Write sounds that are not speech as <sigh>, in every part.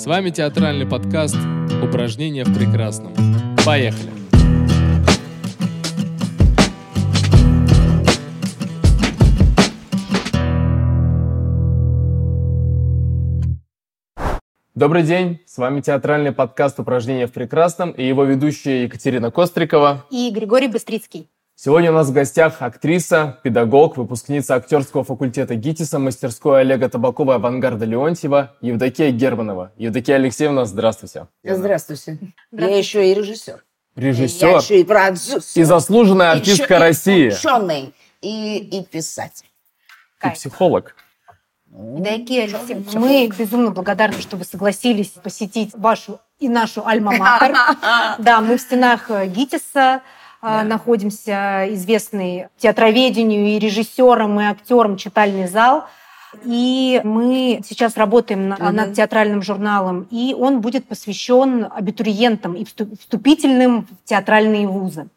С вами театральный подкаст «Упражнения в прекрасном». Поехали! Добрый день, с вами театральный подкаст «Упражнения в прекрасном» и его ведущие Екатерина Кострикова и Григорий Быстрицкий. Сегодня у нас в гостях актриса, педагог, выпускница актерского факультета ГИТИСа, мастерской Олега Табакова Авангарда Леонтьева, Евдокия Германова. Евдокия Алексеевна, здравствуйте. Здравствуйте. Здравствуйте. Я еще и режиссер. Режиссер. Я еще и продюсер. И заслуженная артистка еще России. И ученый, и, и писатель. И психолог. Евдокия Алексеевна, мы безумно благодарны, что вы согласились посетить вашу и нашу альма-матер. <laughs> Да, мы в стенах ГИТИСа, да. находимся, известный театроведению и режиссером, и актером «Читальный зал». И мы сейчас работаем mm-hmm. над театральным журналом, и он будет посвящен абитуриентам и вступительным в театральные вузы.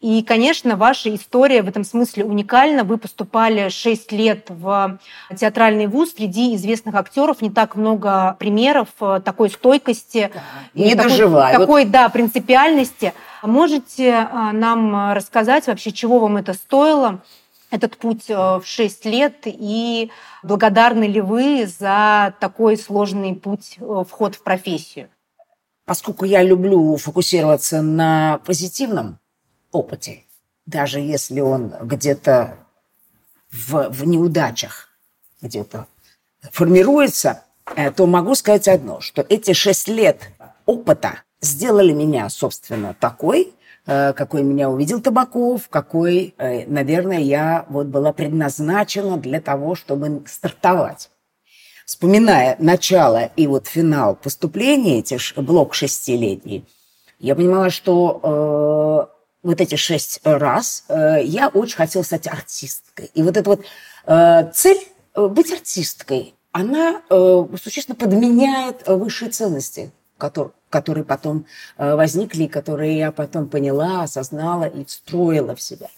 И, конечно, ваша история в этом смысле уникальна. Вы поступали 6 лет в театральный вуз. Среди известных актеров не так много примеров э, такой стойкости. Не такой. Такой, да, принципиальности. Можете э, нам рассказать вообще, чего вам это стоило? этот путь э, в 6 лет, и благодарны ли вы за такой сложный путь вход в профессию? Поскольку я люблю фокусироваться на позитивном, опыте, даже если он где-то в, в неудачах где-то формируется, э, то могу сказать одно, что эти шесть лет опыта сделали меня, собственно, такой, э, какой меня увидел Табаков, какой, э, наверное, я вот была предназначена для того, чтобы стартовать. Вспоминая начало и вот финал поступления, эти блок шестилетний, я понимала, что вот эти шесть раз, э, я очень хотела стать артисткой. И вот эта вот э, цель э, быть артисткой, она существенно подменяет высшие ценности, которые, которые потом возникли, которые я потом поняла, осознала и встроила в себя.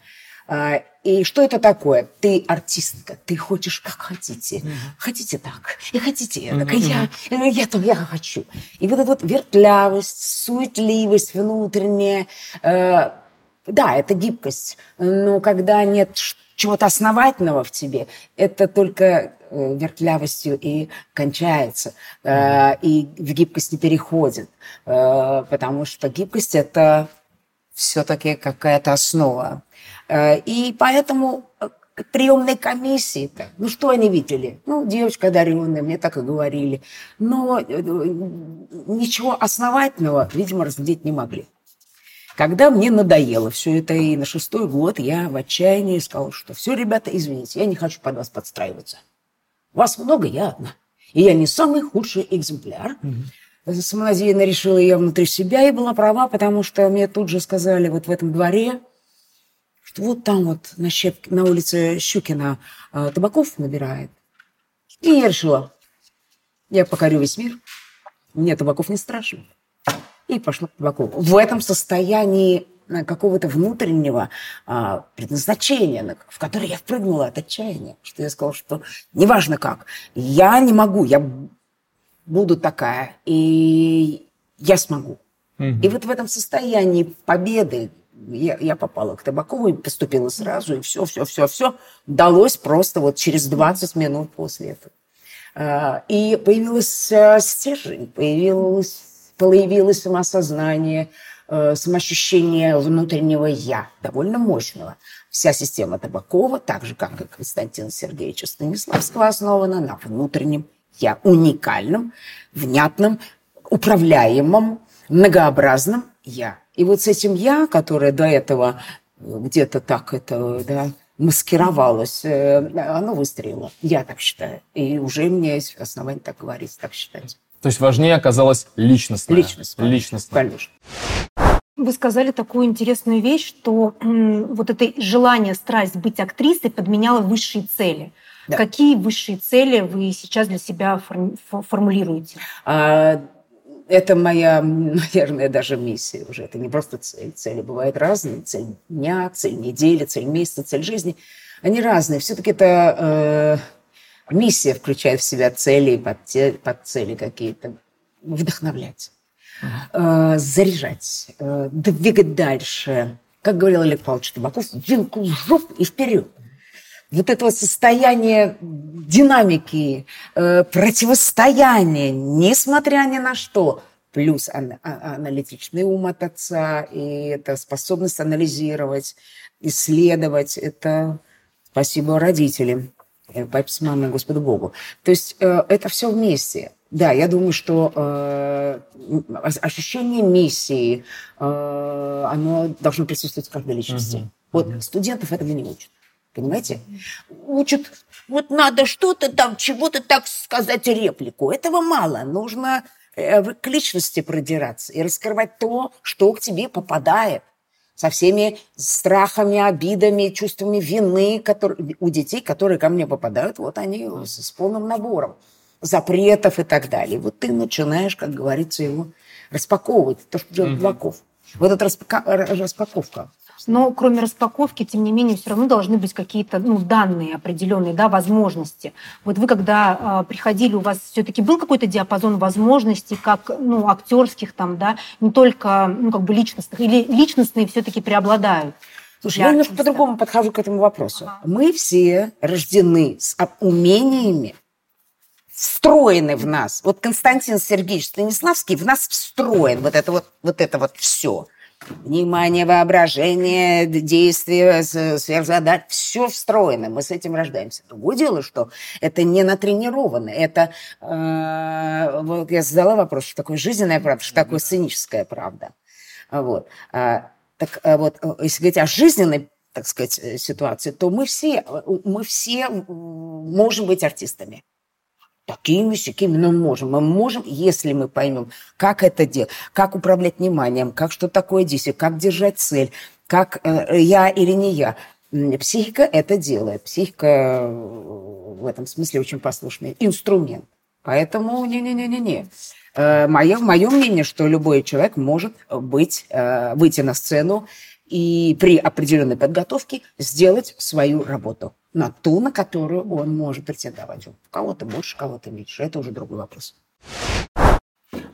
И что это такое? Ты артистка, ты хочешь как хотите. Mm-hmm. Хотите так, и хотите mm-hmm. так, и я, я там, я хочу. И вот эта вот вертлявость, суетливость внутренняя, да, это гибкость, но когда нет чего-то основательного в тебе, это только э, вертлявостью и кончается, mm-hmm. и в гибкость не переходит, э, потому что гибкость – это все-таки какая-то основа. И поэтому приемной комиссии-то, ну что они видели? Ну, девочка одаренная, мне так и говорили. Но ничего основательного, видимо, разглядеть не могли. Когда мне надоело все это, и на шестой год я в отчаянии сказала, что все, ребята, извините, я не хочу под вас подстраиваться. Вас много, я одна. И я не самый худший экземпляр. Угу. Самонадеянно решила я внутри себя и была права, потому что мне тут же сказали вот в этом дворе, что вот там вот на, Щеп... на улице Щукина э, Табаков набирает. И я решила, я покорю весь мир, мне Табаков не страшен и пошла к табаку. В этом состоянии э, какого-то внутреннего а, предназначения, в которое я впрыгнула от отчаяния, что я сказала, что неважно как, я не могу, я буду такая, и я смогу. Угу. И вот в этом состоянии победы я, я попала к Табакову и поступила сразу, и все, все, все, все далось просто вот через 20 минут после этого. А, и появилась стержень, появилась появилось самосознание, э, самоощущение внутреннего «я», довольно мощного. Вся система Табакова, так же, как и Константина Сергеевича Станиславского, основана на внутреннем «я», уникальном, внятном, управляемом, многообразном «я». И вот с этим «я», которое до этого где-то так это да, маскировалось, э, оно выстрелило. Я так считаю. И уже у меня есть основания так говорить, так считать. То есть важнее оказалась личностная. Личностная. Личностная. Конечно. Вы сказали такую интересную вещь, что вот это желание, страсть быть актрисой подменяло высшие цели. Да. Какие высшие цели вы сейчас для себя формулируете? А, это моя, наверное, даже миссия уже. Это не просто цель. Цели бывают разные. Цель дня, цель недели, цель месяца, цель жизни. Они разные. Все-таки это э, Миссия включает в себя цели и подцели какие-то. вдохновлять, э, заряжать, э, двигать дальше. Как говорил Олег Павлович Табаков, вилку в жопу и вперед. Вот этого состояния динамики, э, противостояния, несмотря ни на что, плюс а- аналитичный ум от отца, и это способность анализировать, исследовать, это спасибо родителям, с мамой, Господу Богу. То есть э, это все вместе. Да, я думаю, что э, ощущение миссии, э, оно должно присутствовать в каждой личности. Мгм. Вот Мгм. студентов этого не учат. Понимаете? Учат, вот надо что-то там, чего-то так сказать реплику. Этого мало. Нужно э, к личности продираться и раскрывать то, что к тебе попадает со всеми страхами, обидами, чувствами вины которые, у детей, которые ко мне попадают, вот они с, с полным набором запретов и так далее. Вот ты начинаешь, как говорится, его распаковывать, то, что делает Мгм. Булгаков. Вот эта распака- распаковка. Но кроме распаковки, тем не менее, все равно должны быть какие-то ну, данные определенные, да, возможности. Вот вы, когда а, приходили, у вас все-таки был какой-то диапазон возможностей, как ну, актерских там, да, не только ну, как бы личностных, или личностные все-таки преобладают? Слушай, Я немножко по-другому подхожу к этому вопросу. Ага. Мы все рождены с умениями, встроены в нас. Вот Константин Сергеевич Станиславский в нас встроен. Вот это вот, вот это вот все. Внимание, воображение, действие, сверхзадач, все встроено. Мы с этим рождаемся. Другое дело, что это не натренировано. Это, э, вот я задала вопрос, что такое жизненная правда, что такое сценическая правда. Вот. А, так а вот, э, если говорить о жизненной, так сказать, э, ситуации, то мы все, э, мы все можем быть артистами. Такими, сякими, но можем. Мы можем, если мы поймем, как это делать, как управлять вниманием, как что такое действие, как держать цель, как э, я или не я. Психика это делает. Психика э, в этом смысле очень послушный инструмент. Поэтому не-не-не-не-не. Э, Мое, мое мнение, что любой человек может быть, э, выйти на сцену и при определенной подготовке сделать свою работу на ту, на которую он может претендовать. Кого-то больше, кого-то меньше. Это уже другой вопрос.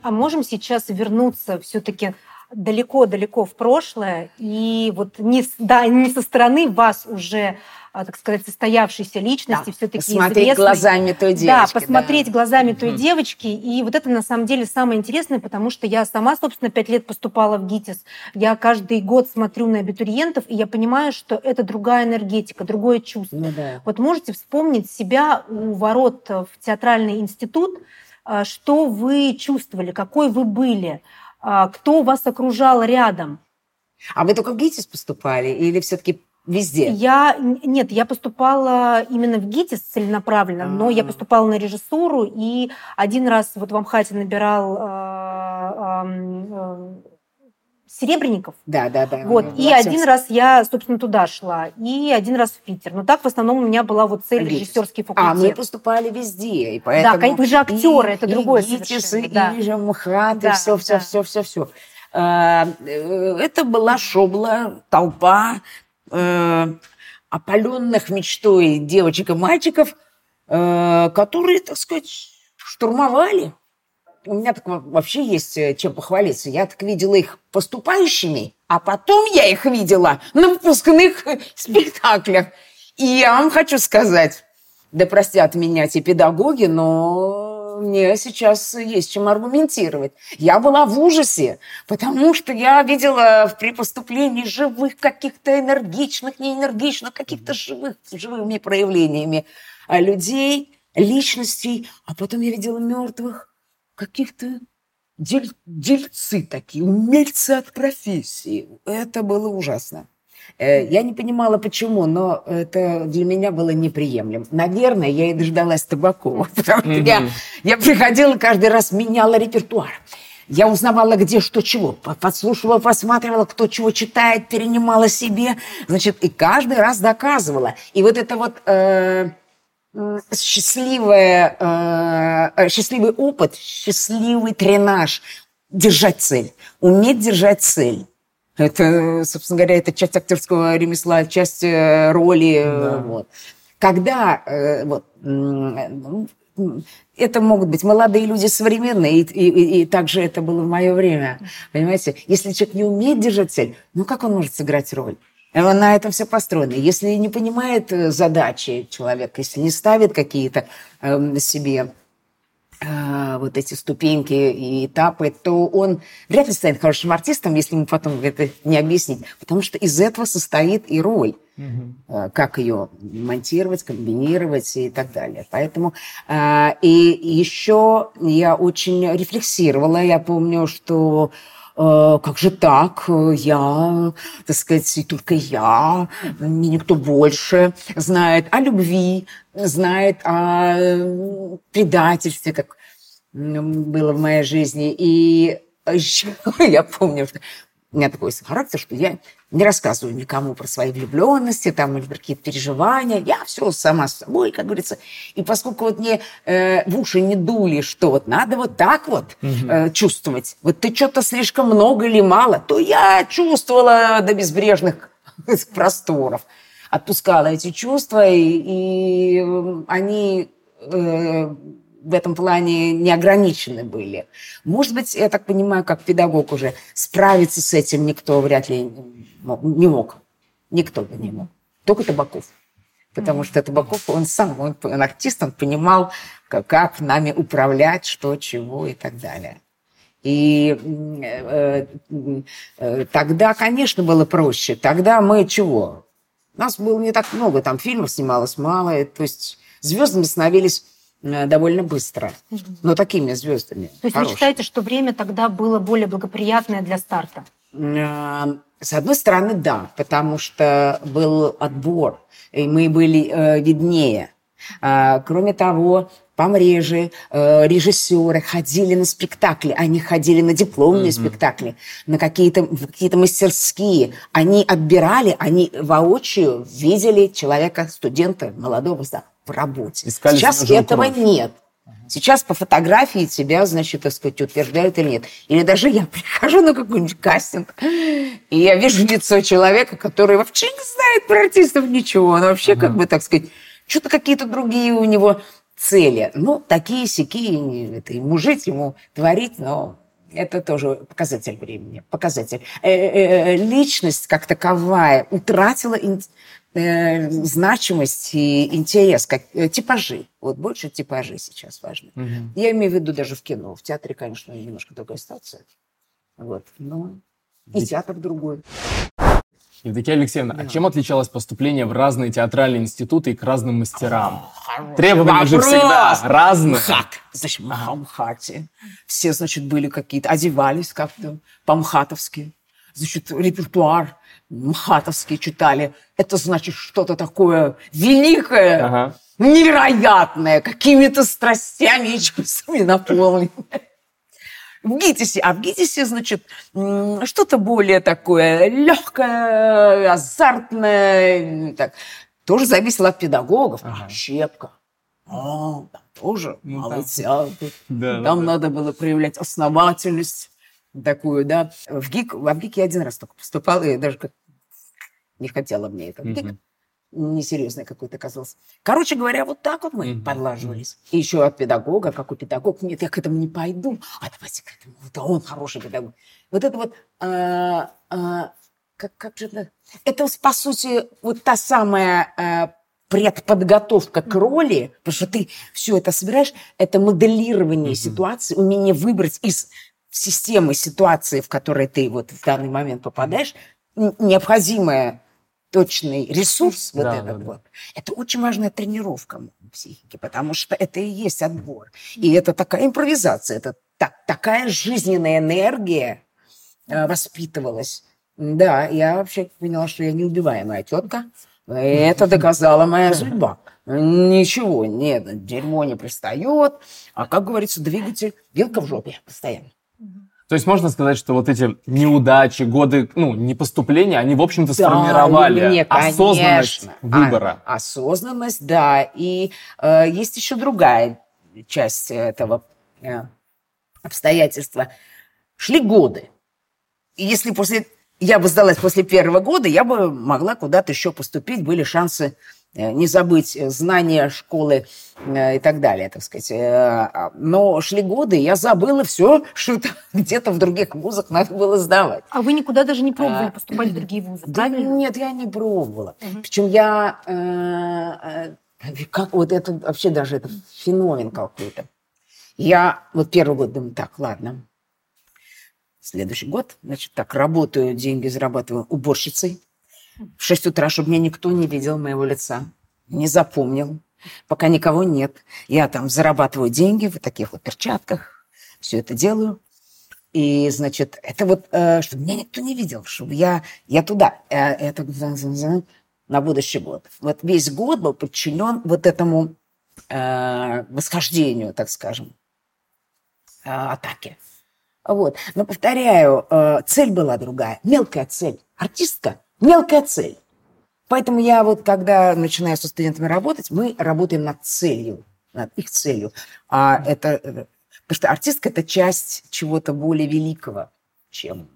А можем сейчас вернуться все-таки далеко-далеко в прошлое и вот не, да, не со стороны вас уже, так сказать, состоявшейся личности, Да, все-таки Посмотреть глазами той девочки. да, посмотреть глазами той Мгм. девочки. И вот это на самом деле самое интересное, потому что я сама, собственно, пять лет поступала в ГИТИС. Я каждый год смотрю на абитуриентов, и я понимаю, что это другая энергетика, другое чувство. Ну да. Вот можете вспомнить себя у ворот в театральный институт, а, что вы чувствовали, какой вы были, а, кто вас окружал рядом? А вы только в ГИТИС поступали или все-таки везде? Я нет, я поступала именно в ГИТИС целенаправленно, но я А. поступала на режиссуру и один раз вот в Амхате набирал ам, а, Серебренников. Да, да, да. Вот. И всем один раз я, собственно, туда шла, и один раз в Питер. Но так в основном у меня была вот цель режиссерский А, мы факультет. поступали везде, и поэтому... Да, конечно, вы же актеры, и- это и другое ГИТИС, совершенно, и, да. и же МХАТ, и все, все, да. все, все, все. Это была шобла, толпа э, опаленных мечтой девочек и мальчиков, э, которые, так сказать, штурмовали. У меня так во- вообще есть э, чем похвалиться. Я так видела их поступающими, а потом я их видела на выпускных <laughs> спектаклях. И я вам хочу сказать, да простят меня эти педагоги, но мне сейчас есть чем аргументировать. Я была в ужасе, потому что я видела при поступлении живых каких-то энергичных, неэнергичных, каких-то живых, живыми проявлениями а, людей, личностей, а потом я видела мертвых каких-то дель- дельцы такие, умельцы от профессии. Это было ужасно. Э, Я не понимала, почему, но это для меня было неприемлемо. Наверное, я и дождалась Табакова, <laughs> потому что я, я приходила, каждый раз меняла репертуар. Я узнавала, где что чего, по- подслушивала, посматривала, кто чего читает, перенимала себе, значит, и каждый раз доказывала. И вот это вот э, счастливое, э, э, счастливый опыт, счастливый тренаж, держать цель, уметь держать цель. Это, собственно говоря, это часть актерского ремесла, часть э, роли. э, Да. Вот. Когда э, вот, это могут быть молодые люди современные, и, и, и, также это было в мое время. Понимаете, если человек не умеет держать цель, ну как он может сыграть роль? На этом все построено. Если не понимает задачи человек, если не ставит какие-то э, себе вот эти ступеньки и этапы, то он вряд ли станет хорошим артистом, если ему потом это не объяснить. Потому что из этого состоит и роль. Угу. Как ее монтировать, комбинировать и так далее. Поэтому э, и еще я очень рефлексировала. Я помню, что Э, как же так, я, так сказать, и только я, не никто больше знает о любви, знает о предательстве, как было в моей жизни. И еще <laughs> я помню, что у меня такой характер, что я не рассказываю никому про свои влюбленности там, или какие-то переживания. Я все сама с собой, как говорится. И поскольку вот мне э, в уши не дули, что вот надо вот так вот э, чувствовать, вот ты что-то слишком много или мало, то я чувствовала до безбрежных <laughs> просторов. Отпускала эти чувства, и, и они... Э, в этом плане не ограничены были. Может быть, я так понимаю, как педагог уже, справиться с этим никто вряд ли не мог. Никто бы не мог. Только Табаков. Потому что Табаков, он сам, он, он артист, он понимал, как, как нами управлять, что, чего и так далее. И э, э, тогда, конечно, было проще. Тогда мы чего? Нас было не так много, там фильмов снималось мало. То есть звездами становились Э, довольно быстро, но такими звездами. То есть хорошими. вы считаете, что время тогда было более благоприятное для старта? С одной стороны, да, потому что был отбор, и мы были э, виднее. А, кроме того, помреже, э, режиссеры ходили на спектакли, они ходили на дипломные mm-hmm. спектакли, на какие-то какие мастерские. Они отбирали, они воочию видели человека, студента, молодого, в работе. Искали Сейчас этого кровь. нет. Сейчас по фотографии тебя, значит, так сказать, утверждают или нет. Или даже я <laughs> прихожу на какой-нибудь кастинг, и я вижу лицо человека, который вообще не знает про артистов ничего. Он вообще, ага. как бы, так сказать, что-то какие-то другие у него цели. Ну, такие сякие, это ему жить, ему творить, но это тоже показатель времени, показатель. Э, э, э, личность как таковая утратила значимость и интерес, как типажи. Вот больше типажи сейчас важны. Угу. Я имею в виду даже в кино. В театре, конечно, немножко другая ситуация. Вот. Но и театр другой. Евдокия Алексеевна, да. а чем отличалось поступление в разные театральные институты и к разным мастерам? Требования же всегда разные. МХАТ. Значит, ага. МХАТе. Все, значит, были какие-то, одевались как-то по-мхатовски. Значит, репертуар мхатовский читали. Это значит что-то такое великое, ага. невероятное, какими-то страстями и чувствами наполненное. В ГИТИСе. А в ГИТИСе, значит, что-то более такое легкое, азартное. Так. Тоже зависело от педагогов. Ага. Щепка. А, там тоже ну, молодцы. Там, да, там да, надо да. было проявлять основательность такую, да. В ГИК, в ГИК я один раз только поступала, и даже как не хотела мне это. Угу. Несерьезный какой-то оказался. Короче говоря, вот так вот мы угу. подлаживались. И еще от педагога, какой педагог, нет, я к этому не пойду. А давайте к этому, вот он хороший педагог. Вот это вот, а, а, как, как же это? Это, по сути, вот та самая а, предподготовка к роли, потому что ты все это собираешь, это моделирование mm-hmm. ситуации, умение выбрать из системы ситуации, в которой ты вот в данный момент попадаешь, необходимое точный ресурс вот да, этот да, вот. Да. Это очень важная тренировка психики, потому что это и есть отбор. И это такая импровизация, это так, такая жизненная энергия э, воспитывалась. Да, я вообще поняла, что я неубиваемая тетка. Это доказала моя судьба. Ничего, нет, дерьмо не пристает. А, как говорится, двигатель, вилка в жопе постоянно. То есть можно сказать, что вот эти неудачи, годы, ну, непоступления, они, в общем-то, сформировали да, мне, осознанность выбора. А, осознанность, да. И э, есть еще другая часть этого э, обстоятельства. Шли годы. И если после... Я бы сдалась после первого года, я бы могла куда-то еще поступить, были шансы не забыть знания школы и так далее, так сказать. А, но шли годы, я забыла все, <laughs> что где-то в других вузах надо было сдавать. А вы никуда даже не пробовали а, поступать в другие вузы, да, Нет, я не пробовала. Угу. Причем я... Как вот это вообще даже это феномен какой-то. Я вот первый год думаю, так, ладно, следующий год, значит, так, работаю, деньги зарабатываю уборщицей. В 6 утра, чтобы меня никто не видел моего лица, не запомнил, пока никого нет. Я там зарабатываю деньги в таких вот перчатках, все это делаю. И, значит, это вот, э, чтобы меня никто не видел, чтобы я, я туда. Э, это на будущий год. Вот весь год был подчинен вот этому э, восхождению, так скажем, э, атаке. Вот. Но, повторяю, э, цель была другая. Мелкая цель. Артистка – мелкая цель. Поэтому я вот, когда начинаю со студентами работать, мы работаем над целью, над их целью. А это, э, потому что артистка – это часть чего-то более великого, чем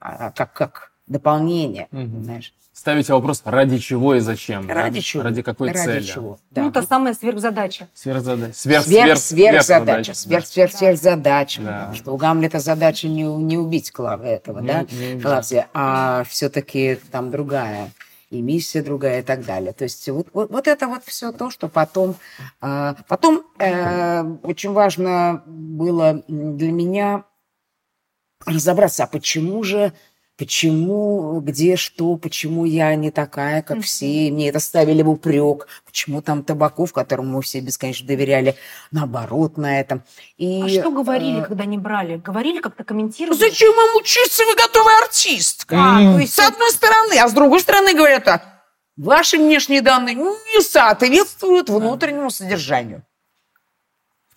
а, как, как дополнение, угу. знаешь. Ставите вопрос, ради чего и зачем? Ради да? чего? Ради какой ради цели? Чего? Да. Ну, та самая сверхзадача. Сверхзадача. Сверх, сверх, сверх, сверхзадача. Сверх, сверх, сверхзадача. Да. Что у Гамлета задача не, не убить Клава этого, не, да? Не Клавсия, а все-таки там другая и миссия другая и так далее. То есть вот, вот, вот это вот все то, что потом... Э, потом э, очень важно было для меня разобраться, а почему же почему, где что, почему я не такая, как все, и мне это ставили в упрек, почему там Табаков, которому мы все бесконечно доверяли, наоборот на этом. И, а что говорили, э... когда не брали? Говорили, как-то комментировали? Зачем вам учиться, вы готовый артистка? А, mm. то есть... С одной стороны, а с другой стороны говорят так, ваши внешние данные не соответствуют внутреннему содержанию.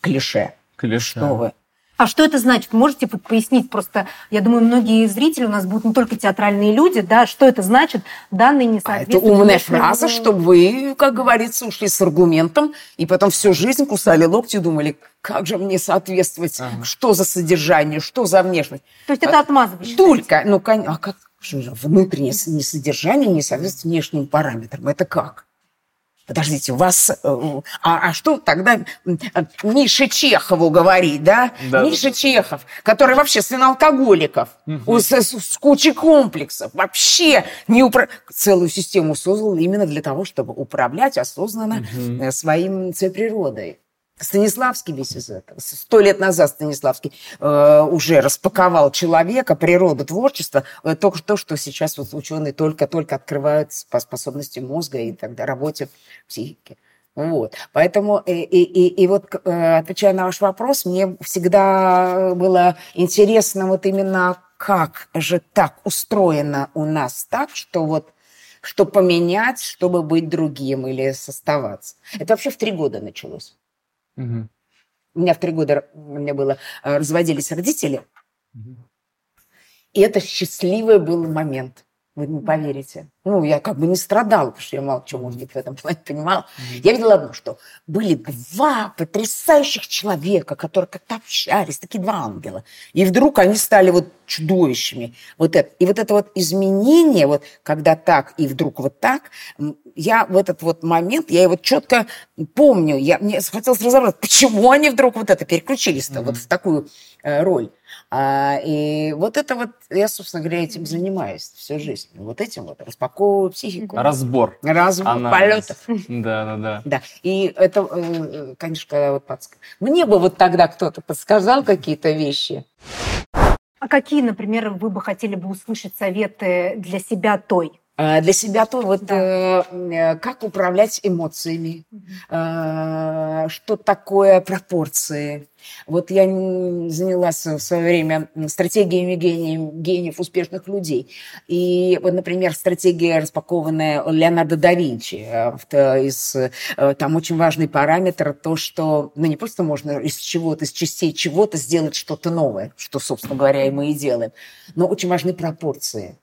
Клише. Клише. Что вы? А что это значит? Можете пояснить? Просто, я думаю, многие зрители у нас будут не только театральные люди, да, что это значит? Данные не соответствуют. А это умная фраза, чтобы вы, как говорится, ушли с аргументом, и потом всю жизнь кусали локти и думали, как же мне соответствовать, ага. что за содержание, что за внешность. То есть это а, отмазываешь? Только, ну, а как что же, внутреннее несодержание не соответствует внешним параметрам? Это как? Подождите, у вас... Э, а, а что тогда Мише Чехову говорить, да? да Миша. Чехов, который вообще сын алкоголиков, угу. с, с, с кучей комплексов, вообще не упра... целую систему создал именно для того, чтобы управлять осознанно угу. своим своей природой. Станиславский весь из этого. Сто лет назад Станиславский э, уже распаковал человека, природу, творчество. Э, только то, что сейчас вот ученые только-только открывают по способности мозга и тогда работе психики. Вот. Поэтому, и, и, и, и вот, э, отвечая на ваш вопрос, мне всегда было интересно вот именно, как же так устроено у нас так, что вот что поменять, чтобы быть другим или оставаться. Это вообще в три года началось. Угу. У меня в три года у меня было э, разводились родители. Угу. И это счастливый был момент. Вы не поверите. Ну, я как бы не страдала, потому что я мало чего, может быть, в этом плане понимала. Mm-hmm. Я видела одно, что были два потрясающих человека, которые как-то общались, такие два ангела. И вдруг они стали вот чудовищами. Вот это. И вот это вот изменение, вот когда так и вдруг вот так, я в этот вот момент, я его четко помню. Я, мне хотелось разобраться, почему они вдруг вот это переключились-то mm-hmm. вот в такую э, роль. А, и вот это вот, я, собственно говоря, этим занимаюсь всю жизнь. Вот этим вот распаковываю психику. Разбор. Разбор Анализ. полетов. Да, да, да. Да. И это, э, конечно, когда вот подск... Мне бы вот тогда кто-то подсказал какие-то вещи. А какие, например, вы бы хотели бы услышать советы для себя той? А, для себя то вот да. э, как управлять эмоциями, угу. э, что такое пропорции. Вот я занялась в свое время стратегиями гениев, гениев успешных людей. И вот, например, стратегия, распакованная Леонардо да Винчи. Э, из, э, там очень важный параметр то, что ну, не просто можно из чего-то, из частей чего-то сделать что-то новое, что, собственно говоря, и мы и делаем, но очень важны пропорции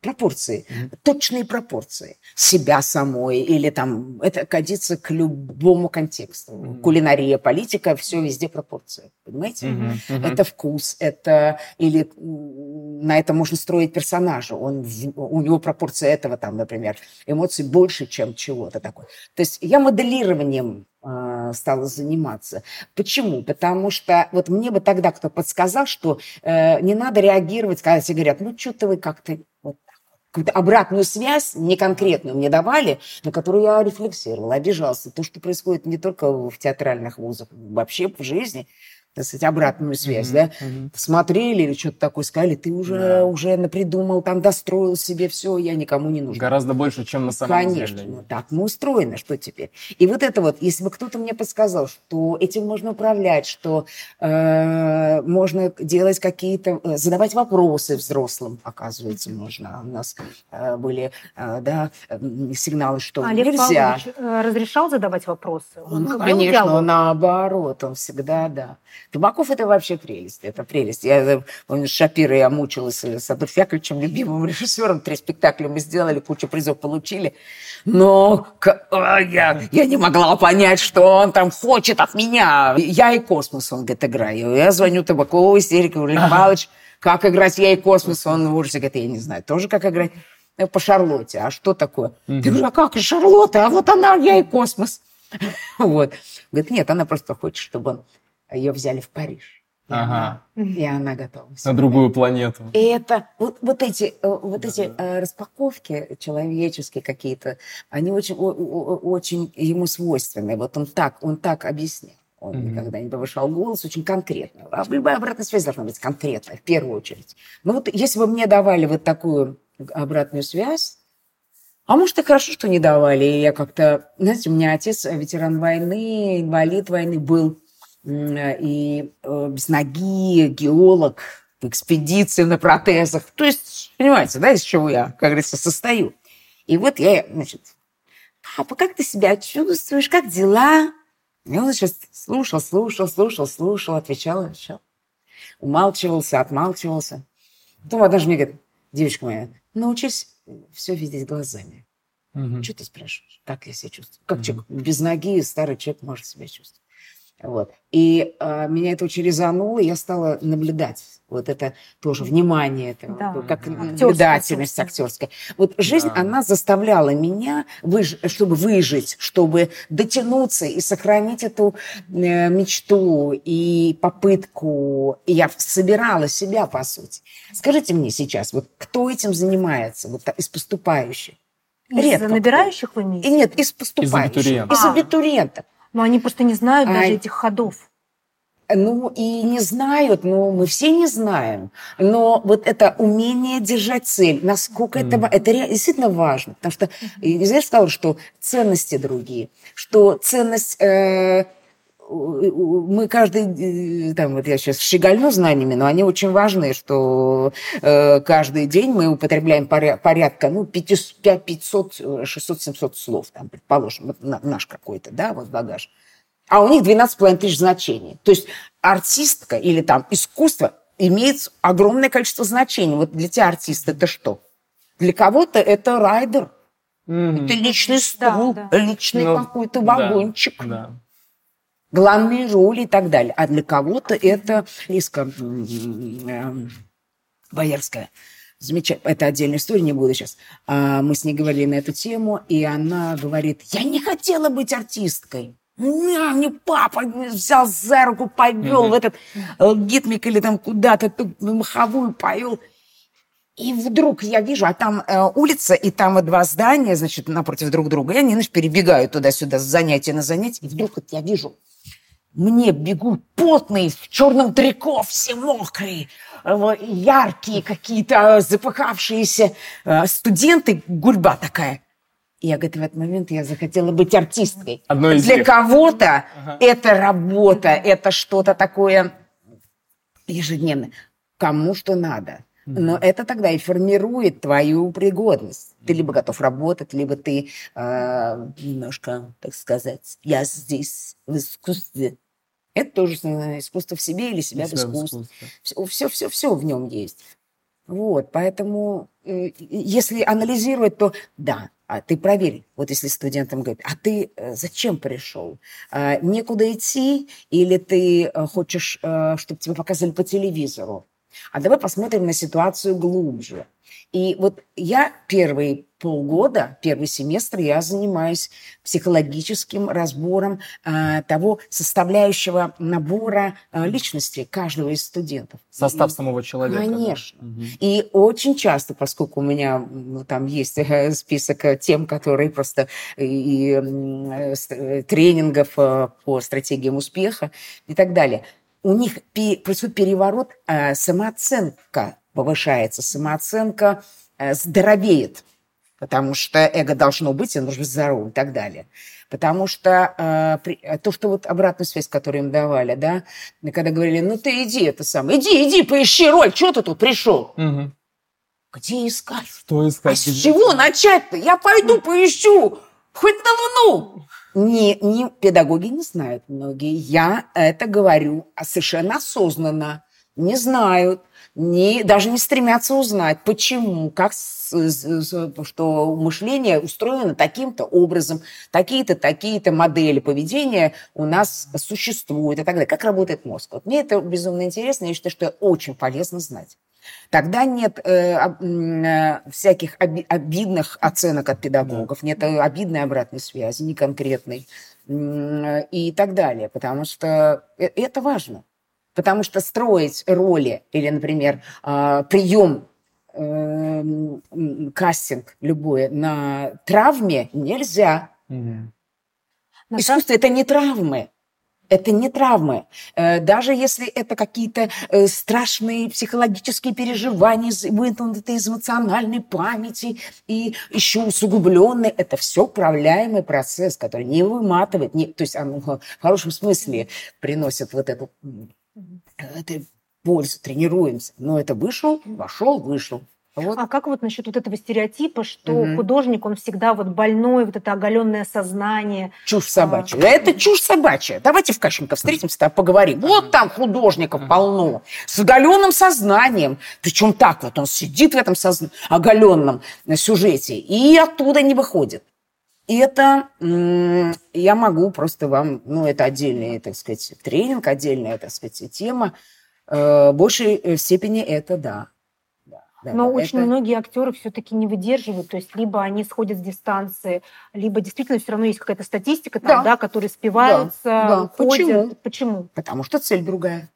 пропорции, точные пропорции себя самой или там это годится к любому контексту. Mm-hmm. Кулинария, политика, все везде пропорции, понимаете? Mm-hmm. Mm-hmm. Это вкус, это или на это можно строить персонажа. Он, у него пропорция этого, там, например, эмоций больше, чем чего-то такое. То есть я моделированием э, стала заниматься. Почему? Потому что вот мне бы тогда кто подсказал, что э, не надо реагировать, когда все говорят, ну что-то вы как-то какую-то обратную связь, не конкретную мне давали, на которую я рефлексировала, обижался. То, что происходит не только в театральных вузах, вообще в жизни – так сказать, обратную связь, mm-hmm. да, mm-hmm. смотрели или что-то такое сказали, ты уже, yeah. уже напридумал, там достроил себе все, я никому не нужен. Гораздо больше, чем на самом Конечно, деле. Конечно, ну, так мы устроены, что теперь? И вот это вот, если бы кто-то мне подсказал, что этим можно управлять, что э, можно делать какие-то, э, задавать вопросы взрослым, оказывается, можно. У нас э, были, э, да, сигналы, что Олег нельзя. Павлович э, разрешал задавать вопросы? Он, ну, конечно, наоборот, он всегда, да. Табаков – это вообще прелесть, это прелесть. Я э, помню, с Шапирой я мучилась с Адольф Яковлевичем, любимым <laughs> режиссером. Три спектакля мы сделали, кучу призов получили. Но я, я не могла понять, что он там хочет от меня. Я и космос, он говорит, играю. Я звоню Табакову, истерика, говорю, Павлович, как играть я и космос? Он в ужасе говорит, я не знаю, тоже как играть э, по Шарлотте. А что такое? Mm-hmm. Я говорю, а как Шарлотта? А вот она, я и космос. <laughs> Вот. Говорит, нет, она просто хочет, чтобы он ее взяли в Париж. Ага. И она готова. На другую планету. И это вот, вот эти, э, вот эти э, распаковки человеческие какие-то, они очень, очень ему свойственны. Вот он так, он так объяснил. Он mm-hmm. никогда не повышал голос, очень конкретно. А любая обратная связь должна быть конкретная, в первую очередь. Ну вот если бы мне давали вот такую обратную связь, а может, и хорошо, что не давали. И я как-то... Знаете, у меня отец ветеран войны, инвалид войны был и э, без ноги, геолог, в экспедиции на протезах. То есть, понимаете, да, из чего я, как говорится, состою. И вот я, значит, папа, как ты себя чувствуешь, как дела? И он сейчас слушал, слушал, слушал, слушал, отвечал, отвечал. Умалчивался, отмалчивался. Потом однажды мне говорит, девочка моя, научись все видеть глазами. Угу. Что ты спрашиваешь? Как я себя чувствую? Как угу. человек без ноги старый человек может себя чувствовать? Вот. И э, меня это очень резануло, я стала наблюдать. Вот это тоже внимание, это, да. как наблюдательность актерская. Вот жизнь, да. она заставляла меня, выж... чтобы выжить, чтобы дотянуться и сохранить эту э, мечту и попытку. И я собирала себя, по сути. Скажите мне сейчас, вот кто этим занимается вот, из поступающих? Из Редко набирающих кто. вы имеете? Нет, из поступающих. Из абитуриентов. Из абитуриентов. Но они просто не знают даже а... этих ходов. Ну, и не знают, но мы все не знаем. Но вот это умение держать цель, насколько mm. это, это действительно важно. Потому что, я сказала, что ценности другие, что ценность... Э, мы каждый, э, там, вот я сейчас щегольну знаниями, но они очень важны, что э, каждый день мы употребляем порядка, ну, 500, 500 600, 700 слов, там, предположим, наш какой-то, да, вот багаж. А у них 12,5 тысяч значений. То есть артистка или там искусство имеет огромное количество значений. Вот для тебя артист это что? Для кого-то это райдер, mm-hmm. это личный стул, да, да. личный ну, какой-то вагончик. Да, да главные роли и так далее. А для кого-то это Лиска э, Боярская. Замечательно. Это отдельная история, не буду сейчас. А мы с ней говорили на эту тему, и она говорит, я не хотела быть артисткой. Меня мне папа взял за руку, повел mm-hmm. в этот э, гитмик или там куда-то, маховую повел. И вдруг я вижу, а там э, улица, и там вот два здания, значит, напротив друг друга. И они, значит, перебегают туда-сюда с занятия на занятие. И вдруг вот я вижу мне бегут потные, в черном трико, все мокрые, э, яркие какие-то запыхавшиеся э, студенты, гульба такая. И я, говорит, в этот момент я захотела быть артисткой. Одной из Для кого-то ага. это работа, это что-то такое ежедневное. Кому что надо. Но это тогда и формирует твою пригодность. Ты либо готов работать, либо ты э, немножко, так сказать, я здесь в искусстве это тоже искусство в себе или себя, себя в искусстве. Все, все, все, все в нем есть. Вот, поэтому, э, если анализировать, то да, а ты проверь. Вот если студентам говорят, а ты э, зачем пришел? А, некуда идти или ты э, хочешь, чтобы тебя показали по телевизору? А давай посмотрим на ситуацию глубже. И вот я первые полгода, первый семестр я занимаюсь психологическим разбором э, того составляющего набора э, личности каждого из студентов. Состав и, самого человека. Конечно. Да? И очень часто, поскольку у меня ну, там есть э, список тем, которые просто и, и тренингов по стратегиям успеха и так далее, у них происходит переворот, самооценка повышается, самооценка здоровеет потому что эго должно быть, оно должно быть здоровым и так далее. Потому что э, при, то, что вот обратную связь, которую им давали, да, когда говорили, ну ты иди это самое, иди, иди, поищи роль, что ты тут пришел? Угу. Где искать? Что искать? А с чего начать-то? Я пойду поищу, хоть на Луну. Не, не, педагоги не знают многие. Я это говорю совершенно осознанно. Не знают не, даже не стремятся узнать, почему, как, что мышление устроено таким-то образом, такие-то, такие-то модели поведения у нас существуют и так далее. Как работает мозг? Вот мне это безумно интересно, я считаю, что это очень полезно знать. Тогда нет э, э, всяких оби- обидных оценок от педагогов, нет обидной обратной связи, не конкретной э, и так далее, потому что э, это важно. Потому что строить роли или, например, а, прием эм, кастинг любой на травме нельзя. Угу. Искусство это не травмы. Это не травмы. Э, даже если это какие-то э, страшные психологические переживания, вытянутые из эмоциональной памяти и еще усугубленные, это все управляемый процесс, который не выматывает, не, то есть он в хорошем смысле приносит вот эту это пользу, тренируемся. Но это вышел, вошел, вышел. Вот. А как вот насчет вот этого стереотипа, что угу. художник, он всегда вот больной, вот это оголенное сознание? Чушь собачья. А... Это чушь собачья. Давайте в Кащенко встретимся, там поговорим. Вот там художников полно, с оголенным сознанием. Причем так вот, он сидит в этом соз... оголенном сюжете и оттуда не выходит. Это я могу просто вам, ну, это отдельный, так сказать, тренинг, отдельная, так сказать, тема. Э, в большей степени это да. Да, Но очень многие актеры все-таки не выдерживают, то есть либо они сходят с дистанции, либо действительно все равно есть какая-то статистика, там, да. Да, которые спиваются, да, да. Ходят. Почему? Почему? Потому что цель другая.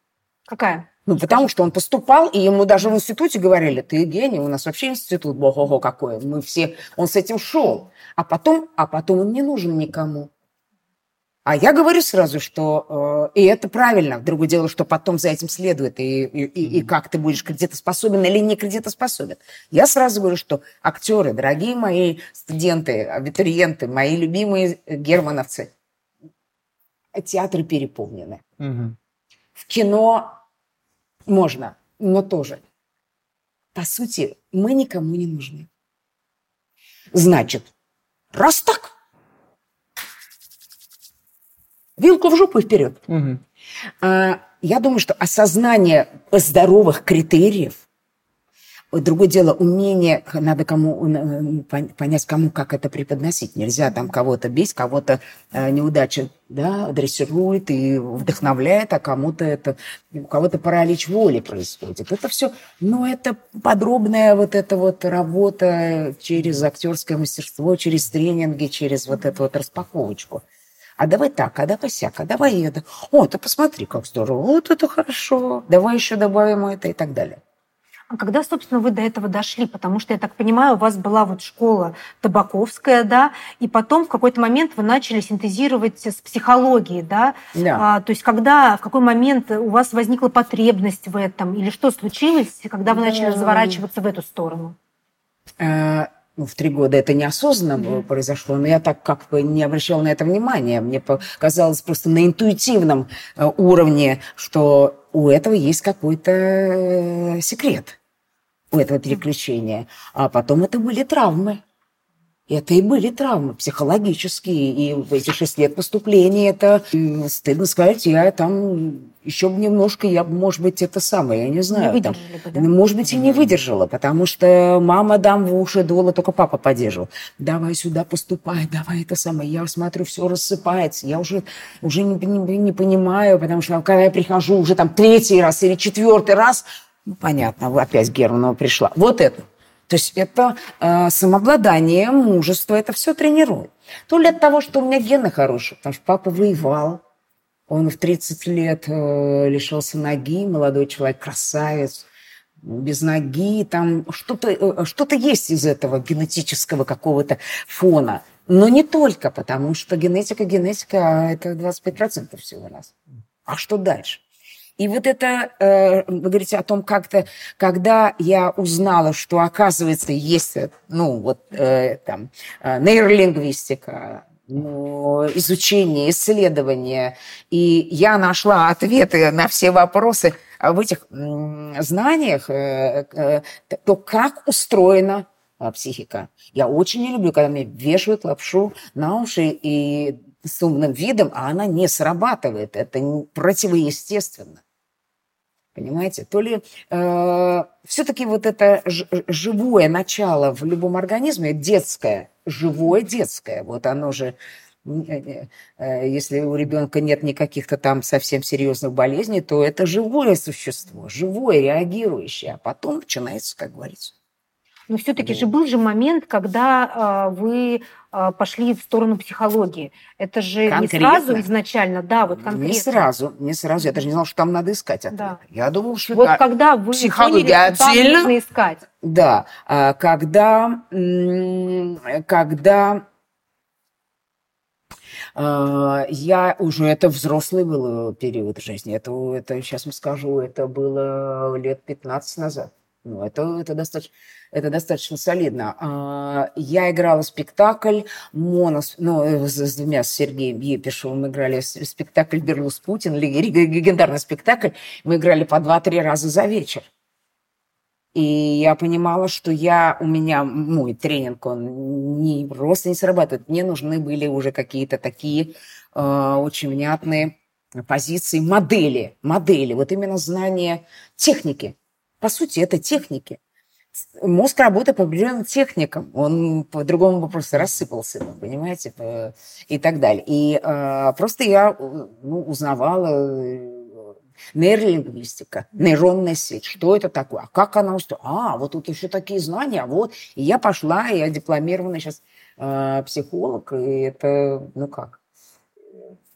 Какая? Ну, потому что он поступал, и ему даже в институте говорили, ты гений, у нас вообще институт, бого какой. Мы все, он с этим шел. А потом, а потом он не нужен никому. А я говорю сразу, что э, и это правильно. Другое дело, что потом за этим следует, и, и, и, и как ты будешь кредитоспособен или не кредитоспособен. Я сразу говорю, что актеры, дорогие мои студенты, абитуриенты, мои любимые германовцы, театры переполнены. Угу. В кино можно, но тоже. По сути, мы никому не нужны. Значит, раз так, вилку в жопу и вперед. Угу. А, я думаю, что осознание здоровых критериев Другое дело, умение, надо кому понять, кому как это преподносить. Нельзя там кого-то бить, кого-то э, неудача да, дрессирует и вдохновляет, а кому-то это, у кого-то паралич воли происходит. Это все, ну, это подробная вот эта вот работа через актерское мастерство, через тренинги, через вот эту вот распаковочку. А давай так, а давай сяк, а давай это. О, ты посмотри, как здорово, вот это хорошо, давай еще добавим это и так далее. А когда, собственно, вы до этого дошли? Потому что, я так понимаю, у вас была вот школа табаковская, да, и потом в какой-то момент вы начали синтезировать с психологией, да? Да. А, то есть когда, в какой момент у вас возникла потребность в этом? Или что случилось, когда вы начали разворачиваться в эту сторону? А, ну, в три года это неосознанно mm-hmm. произошло, но я так как бы не обращала на это внимания. Мне показалось просто на интуитивном э, уровне, что у этого есть какой-то э, секрет у этого переключения. А потом это были травмы. Это и были травмы психологические. И в эти шесть лет поступления это, стыдно сказать, я там еще бы немножко, я бы, может быть, это самое, я не знаю. Не там, бы, да? Может быть, и не выдержала, потому что мама дам в уши дула, только папа поддерживал. Давай сюда поступай, давай это самое. Я смотрю, все рассыпается. Я уже, уже не, не, не понимаю, потому что когда я прихожу уже там третий раз или четвертый раз, Ну, понятно, опять Германова пришла. Вот это. То есть это э, самообладание, мужество, это все тренирует. То ли от того, что у меня гены хорошие, потому что папа воевал, он в 30 лет э, лишился ноги, молодой человек, красавец, без ноги, там что-то э, что есть из этого генетического какого-то фона. Но не только, потому что генетика, генетика, а это 25% всего нас. А что дальше? И вот это, э, вы говорите о том, как-то, когда я узнала, что, оказывается, есть, ну, вот э, там, э, нейролингвистика, ну, изучение, исследование, и я нашла ответы на все вопросы в этих знаниях, э, э, то как устроена а, психика. Я очень не люблю, когда мне вешают лапшу на уши и с умным видом, а она не срабатывает. Это противоестественно. Понимаете? То ли э, все-таки вот это живое начало в любом организме, детское, живое детское, вот оно же э, э, если у ребенка нет никаких-то там совсем серьезных болезней, то это живое существо, живое, реагирующее, а потом начинается, как говорится, но все-таки же был же момент, когда э, вы э, пошли в сторону психологии. Это же конкретно? не сразу изначально, да, вот конкретно. Не сразу, не сразу. Я даже не знала, что там надо искать ответы. Да. Я думала, что вот когда вы психология поняли, что отдельно, там нужно искать. Да, а, когда, когда а, я уже, это взрослый был период жизни, это, это сейчас вам скажу, это было лет 15 назад. Ну, это, это, достаточно, это достаточно солидно. А, я играла спектакль «Монос», ну, э, с, двумя, с Сергеем Епишевым играли спектакль «Берлус Путин», легендарный спектакль. Мы играли по два-три раза за вечер. И я понимала, что я, у меня, мой тренинг, он не, просто не срабатывает. Мне нужны были уже какие-то такие э, очень внятные позиции, модели, модели, вот именно знание техники по сути, это техники. Мозг работает по определенным техникам. Он по-другому просто рассыпался, понимаете, и так далее. И э, просто я ну, узнавала э, нейролингвистика, нейронная сеть, что это такое, а как она устроена, а, вот тут еще такие знания, вот, и я пошла, я дипломированный сейчас э, психолог, и это, ну как,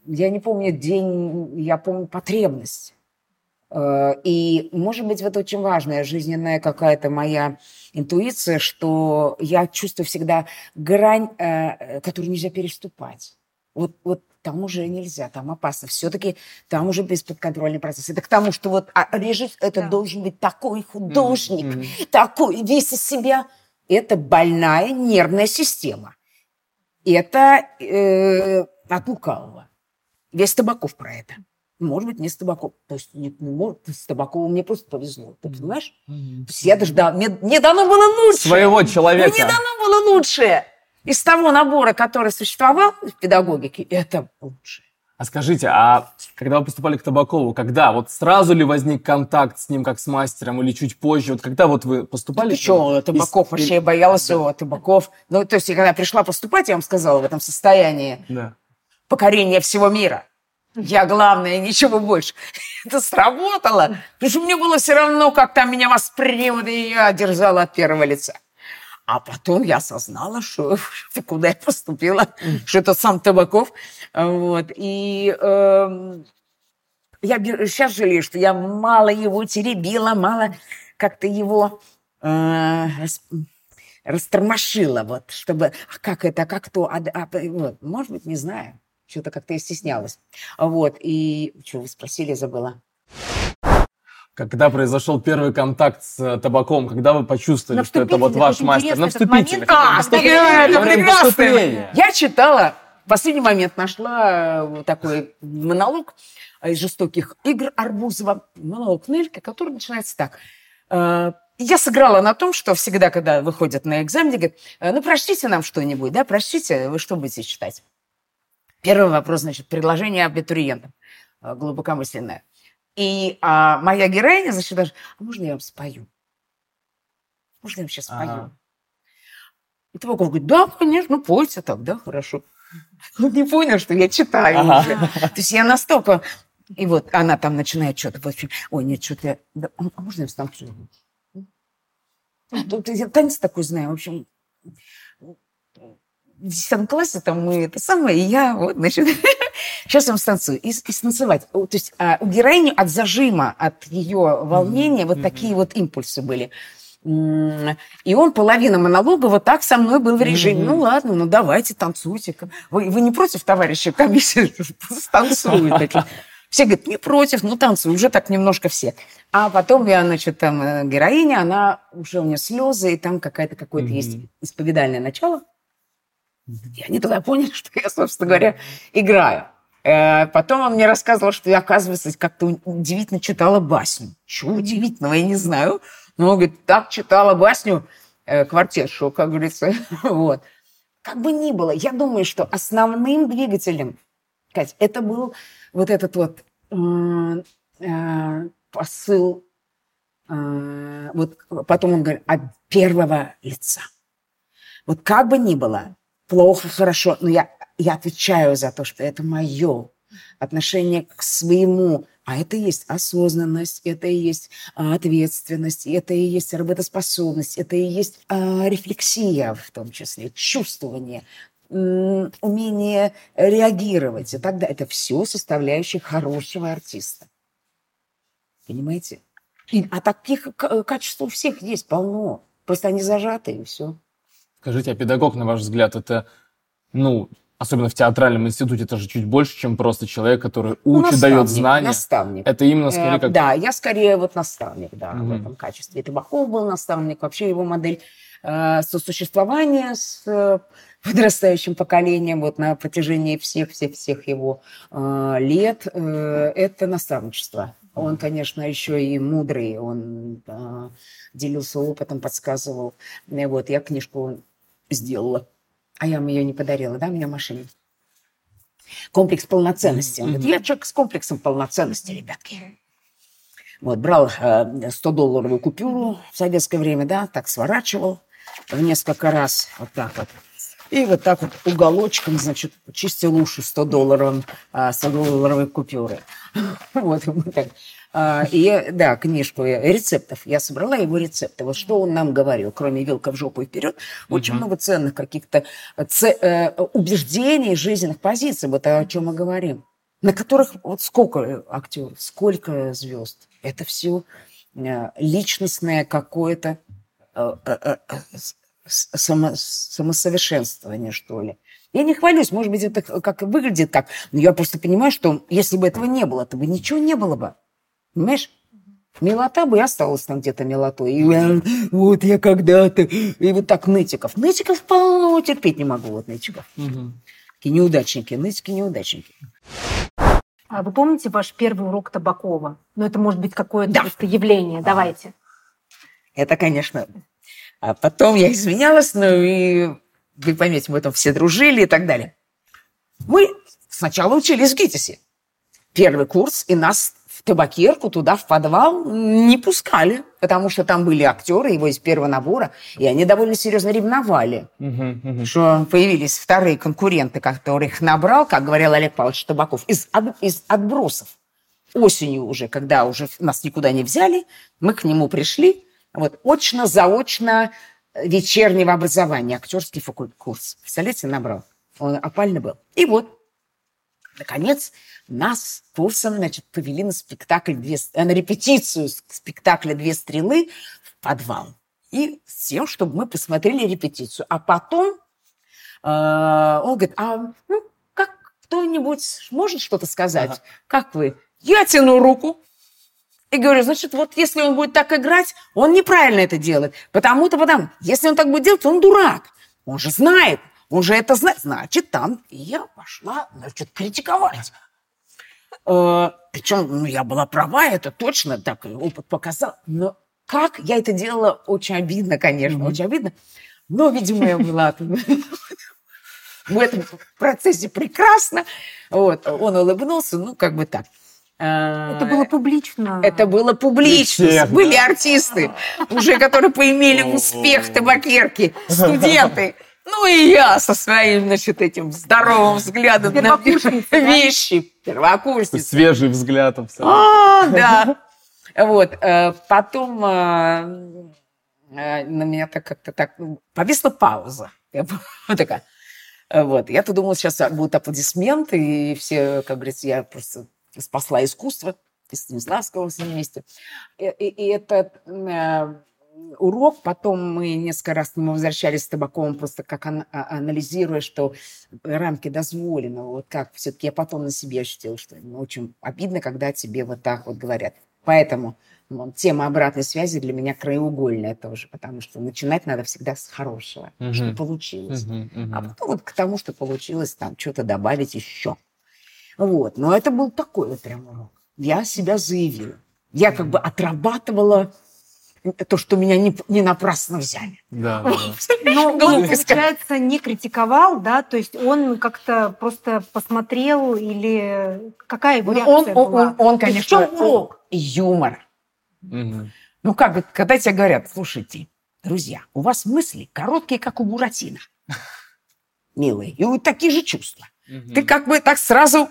я не помню день, я помню потребность, Э, и, может быть, вот очень важная жизненная какая-то моя интуиция, что я чувствую всегда грань, э, которую нельзя переступать. Вот, вот там уже нельзя, там опасно. Все-таки там уже бесподконтрольный процесс. Это к тому, что вот а режиссер это да. должен быть такой художник, mm-hmm. такой, весь из себя. Это больная нервная система. Это э, от лукавого. Весь Табаков про это. Может быть, не с табаком. То есть, не, может, с табаковым мне просто повезло. Ты понимаешь? Mm-hmm. То есть я даже дал, мне, мне дано было лучше. Своего человека. Мне дано было лучшее. Из того набора, который существовал в педагогике, это лучше. А скажите, а когда вы поступали к Табакову, когда? Вот сразу ли возник контакт с ним как с мастером или чуть позже? Вот когда вот вы поступали? Ну, что, Табаков, вообще я боялась да. его, Табаков. Ну, то есть, когда я пришла поступать, я вам сказала, в этом состоянии да. покорения всего мира – я главное, ничего больше. <laughs> Это сработало. Потому что мне было все равно, как там меня воспримут, и я держала от первого лица. А потом я осознала, что, <laughs> что куда я поступила, что это сам Табаков. Вот. И э, я сейчас жалею, что я мало его теребила, мало как-то его э, растормошила, вот, чтобы, а как это, а как то, а, а, вот, может быть, не знаю. Что-то как-то я стеснялась. Вот. И что вы спросили, забыла. Когда произошел первый контакт с э, табаком, когда вы почувствовали, что это вот ваш мастер? На вступительных. А, это прекрасно. Я читала, в последний момент нашла э, такой монолог из жестоких игр Арбузова, монолог Нелька, который начинается так. Э, я сыграла на том, что всегда, когда выходят на экзамен, говорят, ну, прочтите нам что-нибудь, да, прочтите, вы что будете читать? Первый вопрос, значит, предложение абитуриентам э, глубокомысленное. И а, моя героиня, значит, даже, а можно я вам спою? Можно я вам сейчас спою? Ага. И Табаков говорит, да, конечно, ну пойте тогда, хорошо. <laughs> Он не понял, что я читаю ага. уже. То есть я настолько И вот она там начинает что-то, в общем, ой, нет, что-то, да, а можно я встану? Тут я танец такой знаю, в общем, в 10 классе там мы это самое, и я вот, значит, <laughs> сейчас вам станцую. И, и станцевать. То есть а, у героини от зажима, от ее волнения mm-hmm. вот такие вот импульсы были. И он половина монолога вот так со мной был в режиме. Mm-hmm. Ну ладно, ну давайте, танцуйте. Вы, вы не против, товарищи комиссии? <laughs> Танцуют. Все говорят, не против, ну танцуй, уже так немножко все. А потом я, значит, там э, героиня, она уже у нее слезы, и там какая-то какое-то mm-hmm. есть исповедальное начало. И они тогда поняли, <laughs> что я, собственно говоря, играю. Э, потом он мне рассказывал, что я, оказывается, как-то удивительно читала басню. Чего удивительного, я не знаю. Но он говорит, так читала басню э, квартиршу, как говорится. <laughs> вот. Как бы ни было, я думаю, что основным двигателем, Кать, это был вот этот вот э, посыл, э, вот потом он говорит, от первого лица. Вот как бы ни было, плохо, хорошо, но я, я отвечаю за то, что это мое отношение к своему. А это и есть осознанность, это и есть а, ответственность, это и есть работоспособность, это и есть а, рефлексия в том числе, чувствование, умение реагировать и далее. Это все составляющие хорошего артиста. Понимаете? И, а таких качеств у всех есть полно. Просто они зажаты, и все. Скажите, а педагог, на ваш взгляд, это, ну, особенно в театральном институте, это же чуть больше, чем просто человек, который ну, учит, наставник, дает знания. Наставник. Это именно скорее э, как... Да, я скорее вот наставник, да, угу. в этом качестве. Табаков был наставник, вообще его модель э, сосуществования с э, подрастающим поколением вот на протяжении всех-всех-всех его э, лет, э, это наставничество. Он, конечно, еще и мудрый, он э, делился опытом, подсказывал. И вот я книжку сделала. А я вам ее не подарила, да, у меня в машине. Комплекс полноценности. Он говорит, я человек с комплексом полноценности, ребятки. Вот, брал э, 100-долларовую купюру в советское время, да, так сворачивал в несколько раз, вот так вот. И вот так вот уголочком, значит, чистил уши 100-долларовым, 100-долларовой купюры. <laughs> Вот, вот так. А, и, да, книжку рецептов. Я собрала его рецепты. Вот что он нам говорил, кроме «Вилка в жопу и вперед», очень угу. много ценных каких-то э, убеждений, жизненных позиций, вот о чем мы говорим, на которых вот сколько актеров, сколько звезд. Это все э, личностное какое-то э, само, самосовершенствование, что ли. Я не хвалюсь, может быть, это как выглядит так, но я просто понимаю, что если бы этого не было, то бы ничего не было бы. Понимаешь? Милота бы и осталась там где-то милотой. И вот я когда-то... И вот так нытиков. Нытиков полно, терпеть не могу, вот нытиков. Угу. Такие неудачники, нытики неудачники. А вы помните ваш первый урок Табакова? Ну, это может быть какое-то да. просто явление. Давайте. Это, конечно. А потом я изменялась, ну и вы поймете, мы там все дружили и так далее. Мы сначала учились в ГИТИСе. Первый курс, и нас табакерку туда в подвал не пускали, потому что там были актеры его из первого набора, и они довольно серьезно ревновали, uh-huh, uh-huh. что появились вторые конкуренты, которых набрал, как говорил Олег Павлович Табаков, из, из отбросов. Осенью уже, когда уже нас никуда не взяли, мы к нему пришли, вот, очно-заочно вечернего образования, актерский факультет курс. Представляете, набрал. Он опальный был. И вот, наконец, нас курсом, значит, повели на спектакль, две, э, на репетицию спектакля «Две стрелы» в подвал. И с тем, чтобы мы посмотрели репетицию. А потом э, он говорит, а ну, как кто-нибудь может что-то сказать? Ага. Как вы? Я тяну руку и говорю, значит, вот если он будет так играть, он неправильно это делает. Потому-то, потому. Если он так будет делать, он дурак. Он же знает. Он же это знает. Значит, там. Я пошла, значит, критиковать. Э, Причем, ну, я была права, это точно, так опыт показал. Но как я это делала, очень обидно, конечно, mm-hmm. очень обидно. Но, видимо, я была <laughs> в этом процессе прекрасно. Вот, он улыбнулся, ну, как бы так. Э, это было публично. Это было публично. Всех, Были артисты, уже которые поимели успех табакерки, студенты. Ну и я со своим, значит, этим здоровым взглядом на вещи. Первокурсница. Свежий взгляд абсолютно. А, да. Вот. Э, потом э, э, на меня так как-то так... Ну, повисла пауза. Я <laughs> такая... Вот. Я-то думала, сейчас будут аплодисменты, и все, как говорится, я просто спасла искусство из Станиславского вместе. И, и, и этот э, урок, потом мы несколько раз мы возвращались с Табаковым, просто как ан, а, анализируя, что рамки дозволенного, вот как все-таки я потом на себе ощутила, что ну, очень обидно, когда тебе вот так вот говорят. Поэтому ну, тема обратной связи для меня краеугольная тоже, потому что начинать надо всегда с хорошего, угу. что получилось. Угу, угу. А потом вот к тому, что получилось, там что-то добавить еще. Вот. Но это был такой вот прям урок. Я себя заявила. Я как бы отрабатывала то, что меня не, не напрасно взяли. Да, <laughs> да. Но он, получается, не критиковал, да? То есть он как-то просто посмотрел или какая его реакция он, была? Он, он, он конечно, урок? Юмор. Угу. Ну как, когда тебе говорят, слушайте, друзья, у вас мысли короткие, как у Буратино. <laughs> Милые. И вот такие же чувства. Угу. Ты как бы так сразу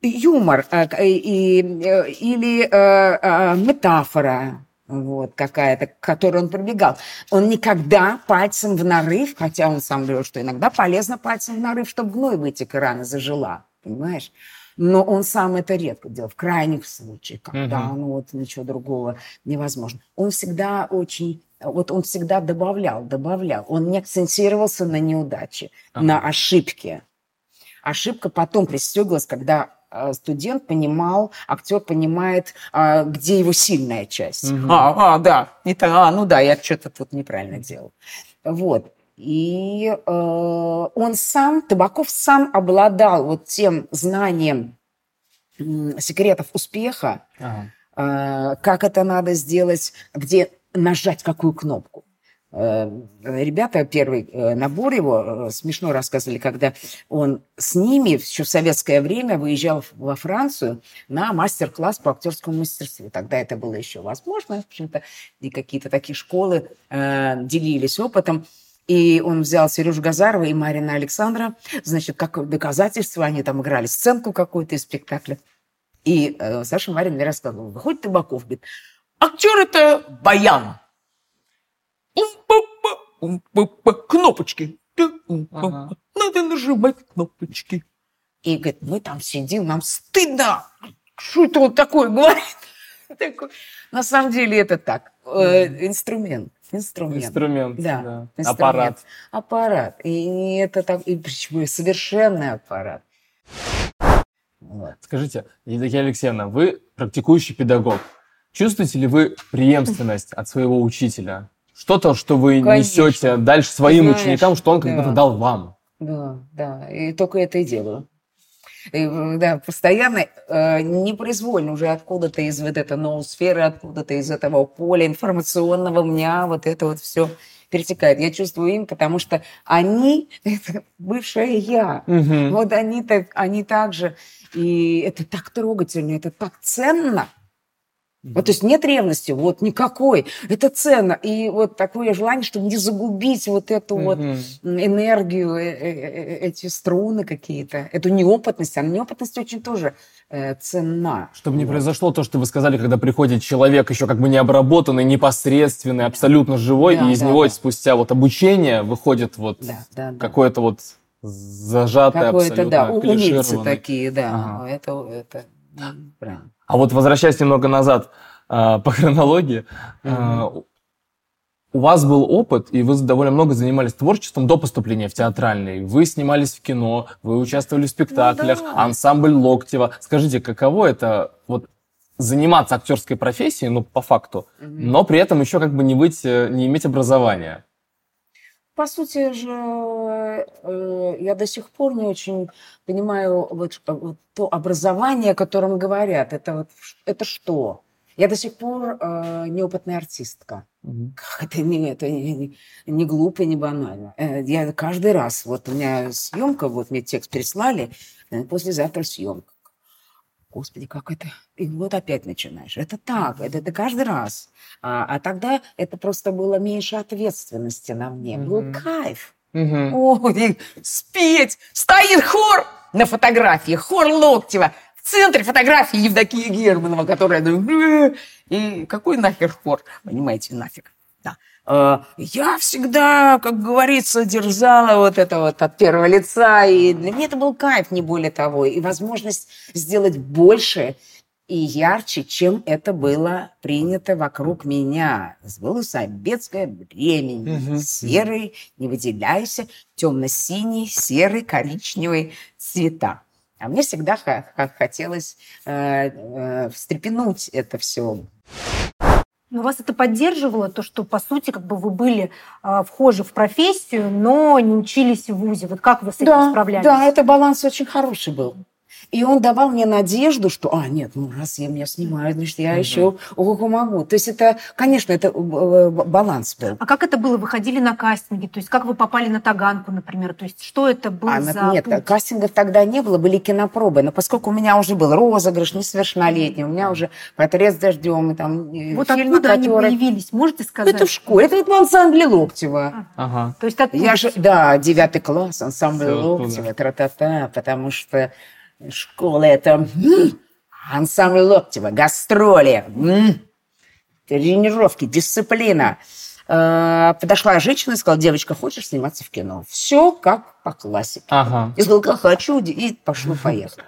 юмор э, и, э, или э, э, метафора вот, какая-то, к которой он пробегал. Он никогда пальцем в нарыв, хотя он сам говорил, что иногда полезно пальцем в нарыв, чтобы гной вытек и рана зажила, понимаешь? Но он сам это редко делал, в крайних случаях, когда угу. ну, вот ничего другого невозможно. Он всегда очень вот он всегда добавлял, добавлял. Он не акцентировался на неудаче, ага. на ошибке. Ошибка потом пристеглась, когда студент понимал, актер понимает, а, где его сильная часть. Угу. А, а, да, это, а, ну да, я что-то тут неправильно делал. Вот. И э, он сам, Табаков сам обладал вот тем знанием э, секретов успеха, ага. э, как это надо сделать, где нажать какую кнопку. Э, ребята, первый э, набор его, э, смешно рассказывали, когда он с ними еще в советское время выезжал во Францию на мастер-класс по актерскому мастерству. Тогда это было еще возможно, в общем-то, и какие-то такие школы э, делились опытом. И он взял Сережу Газарова и Марина Александра, значит, как доказательство, они там играли сценку какую-то из спектакля. И э, Саша Марин мне рассказывал, выходит Табаков, говорит, актер это баян, кнопочки. Ага. Надо нажимать кнопочки. И говорит, мы там сидим, нам стыдно. Что это вот такое говорит? <laughs> На самом деле это так. Э, инструмент. Инструмент. Инструмент, да. да. Инструмент. Аппарат. Аппарат. И это так, и почему совершенный аппарат. Вот. Скажите, Евдокия Алексеевна, вы практикующий педагог. Чувствуете ли вы преемственность от своего учителя? Что-то, что вы Конечно. несете дальше своим Знаешь, ученикам, что он когда-то да. дал вам. Да, да, и только это и делаю. И, да, постоянно, э, непроизвольно уже откуда-то из вот этой ноосферы, откуда-то из этого поля информационного меня вот это вот все перетекает. Я чувствую им, потому что они – это бывшая я. Угу. Вот они так, они так же. И это так трогательно, это так ценно – вот, то есть нет ревности, вот никакой. Это ценно. И вот такое желание, чтобы не загубить вот эту mm вот энергию, э, э, э, эти струны какие-то, эту неопытность. А неопытность очень тоже ценна. Чтобы вот. не произошло то, что вы сказали, когда приходит человек еще как бы необработанный, непосредственный, абсолютно живой, да, и из да, него да. спустя вот обучение выходит вот да, да, да. какое-то вот зажатое, Какое-то, абсолютно да, умельцы такие, да. Ага. Это, это правильно. А вот возвращаясь немного назад э, по хронологии, э, у вас был опыт, и вы довольно много занимались творчеством до поступления в театральный. Вы снимались в кино, вы участвовали в спектаклях, ну, да. ансамбль Локтева. Скажите, каково это вот заниматься актерской профессией, ну, по факту, угу. но при этом еще как бы не быть, э, не иметь образования? По сути же, э, я до сих пор не очень понимаю вот, вот то образование, о котором говорят. Это, вот, это что? Я до сих пор э, неопытная артистка. Угу. Это, не, это не, не глупо, не банально. Э, я каждый раз, вот у меня съемка, вот мне текст прислали, э, послезавтра съемка. Господи, как это... И вот опять начинаешь. Это так, это, это каждый раз. А, а тогда это просто было меньше ответственности на мне. Mm-hmm. Был кайф. Угу. Ой, спеть! Стоит хор на фотографии, хор Локтева. В центре фотографии Евдокия Германова, которая... И какой нахер хор? Понимаете, нафиг. Э, я всегда, как говорится, дерзала вот это вот от первого лица. И для меня это был кайф, не более того. И возможность сделать больше и ярче, чем это было принято вокруг меня. Было советское время. Угу. Серый, не выделяйся, темно-синий, серый, коричневый цвета. А мне всегда хотелось э, э, встрепенуть это все. Но вас это поддерживало, то, что, по сути, как бы вы были э, вхожи в профессию, но не учились в ВУЗе. Вот как вы с этим да, справлялись? Да, это баланс очень хороший был. И он давал мне надежду, что, а, нет, ну раз я меня снимают, значит, я угу. еще ого могу. То есть это, конечно, это э, баланс был. А как это было? Вы ходили на кастинги? То есть как вы попали на Таганку, например? То есть что это было а, за Нет, путь? кастингов тогда не было, были кинопробы. Но поскольку у меня уже был розыгрыш несовершеннолетний, у меня уже портрет с дождем, и там Вот фильмы, откуда которые... они появились, можете сказать? Это в школе, это вот в ансамбле Локтева. Ага. То есть оттуда... Я же, да, девятый класс, ансамбль Локтева, тра-та-та, потому что Школа это ансамбль Локтева, гастроли, тренировки, дисциплина. Э, подошла женщина и сказала, девочка, хочешь сниматься в кино? Все как по классике. Ага. И сказала, хочу, и пошло-поехало.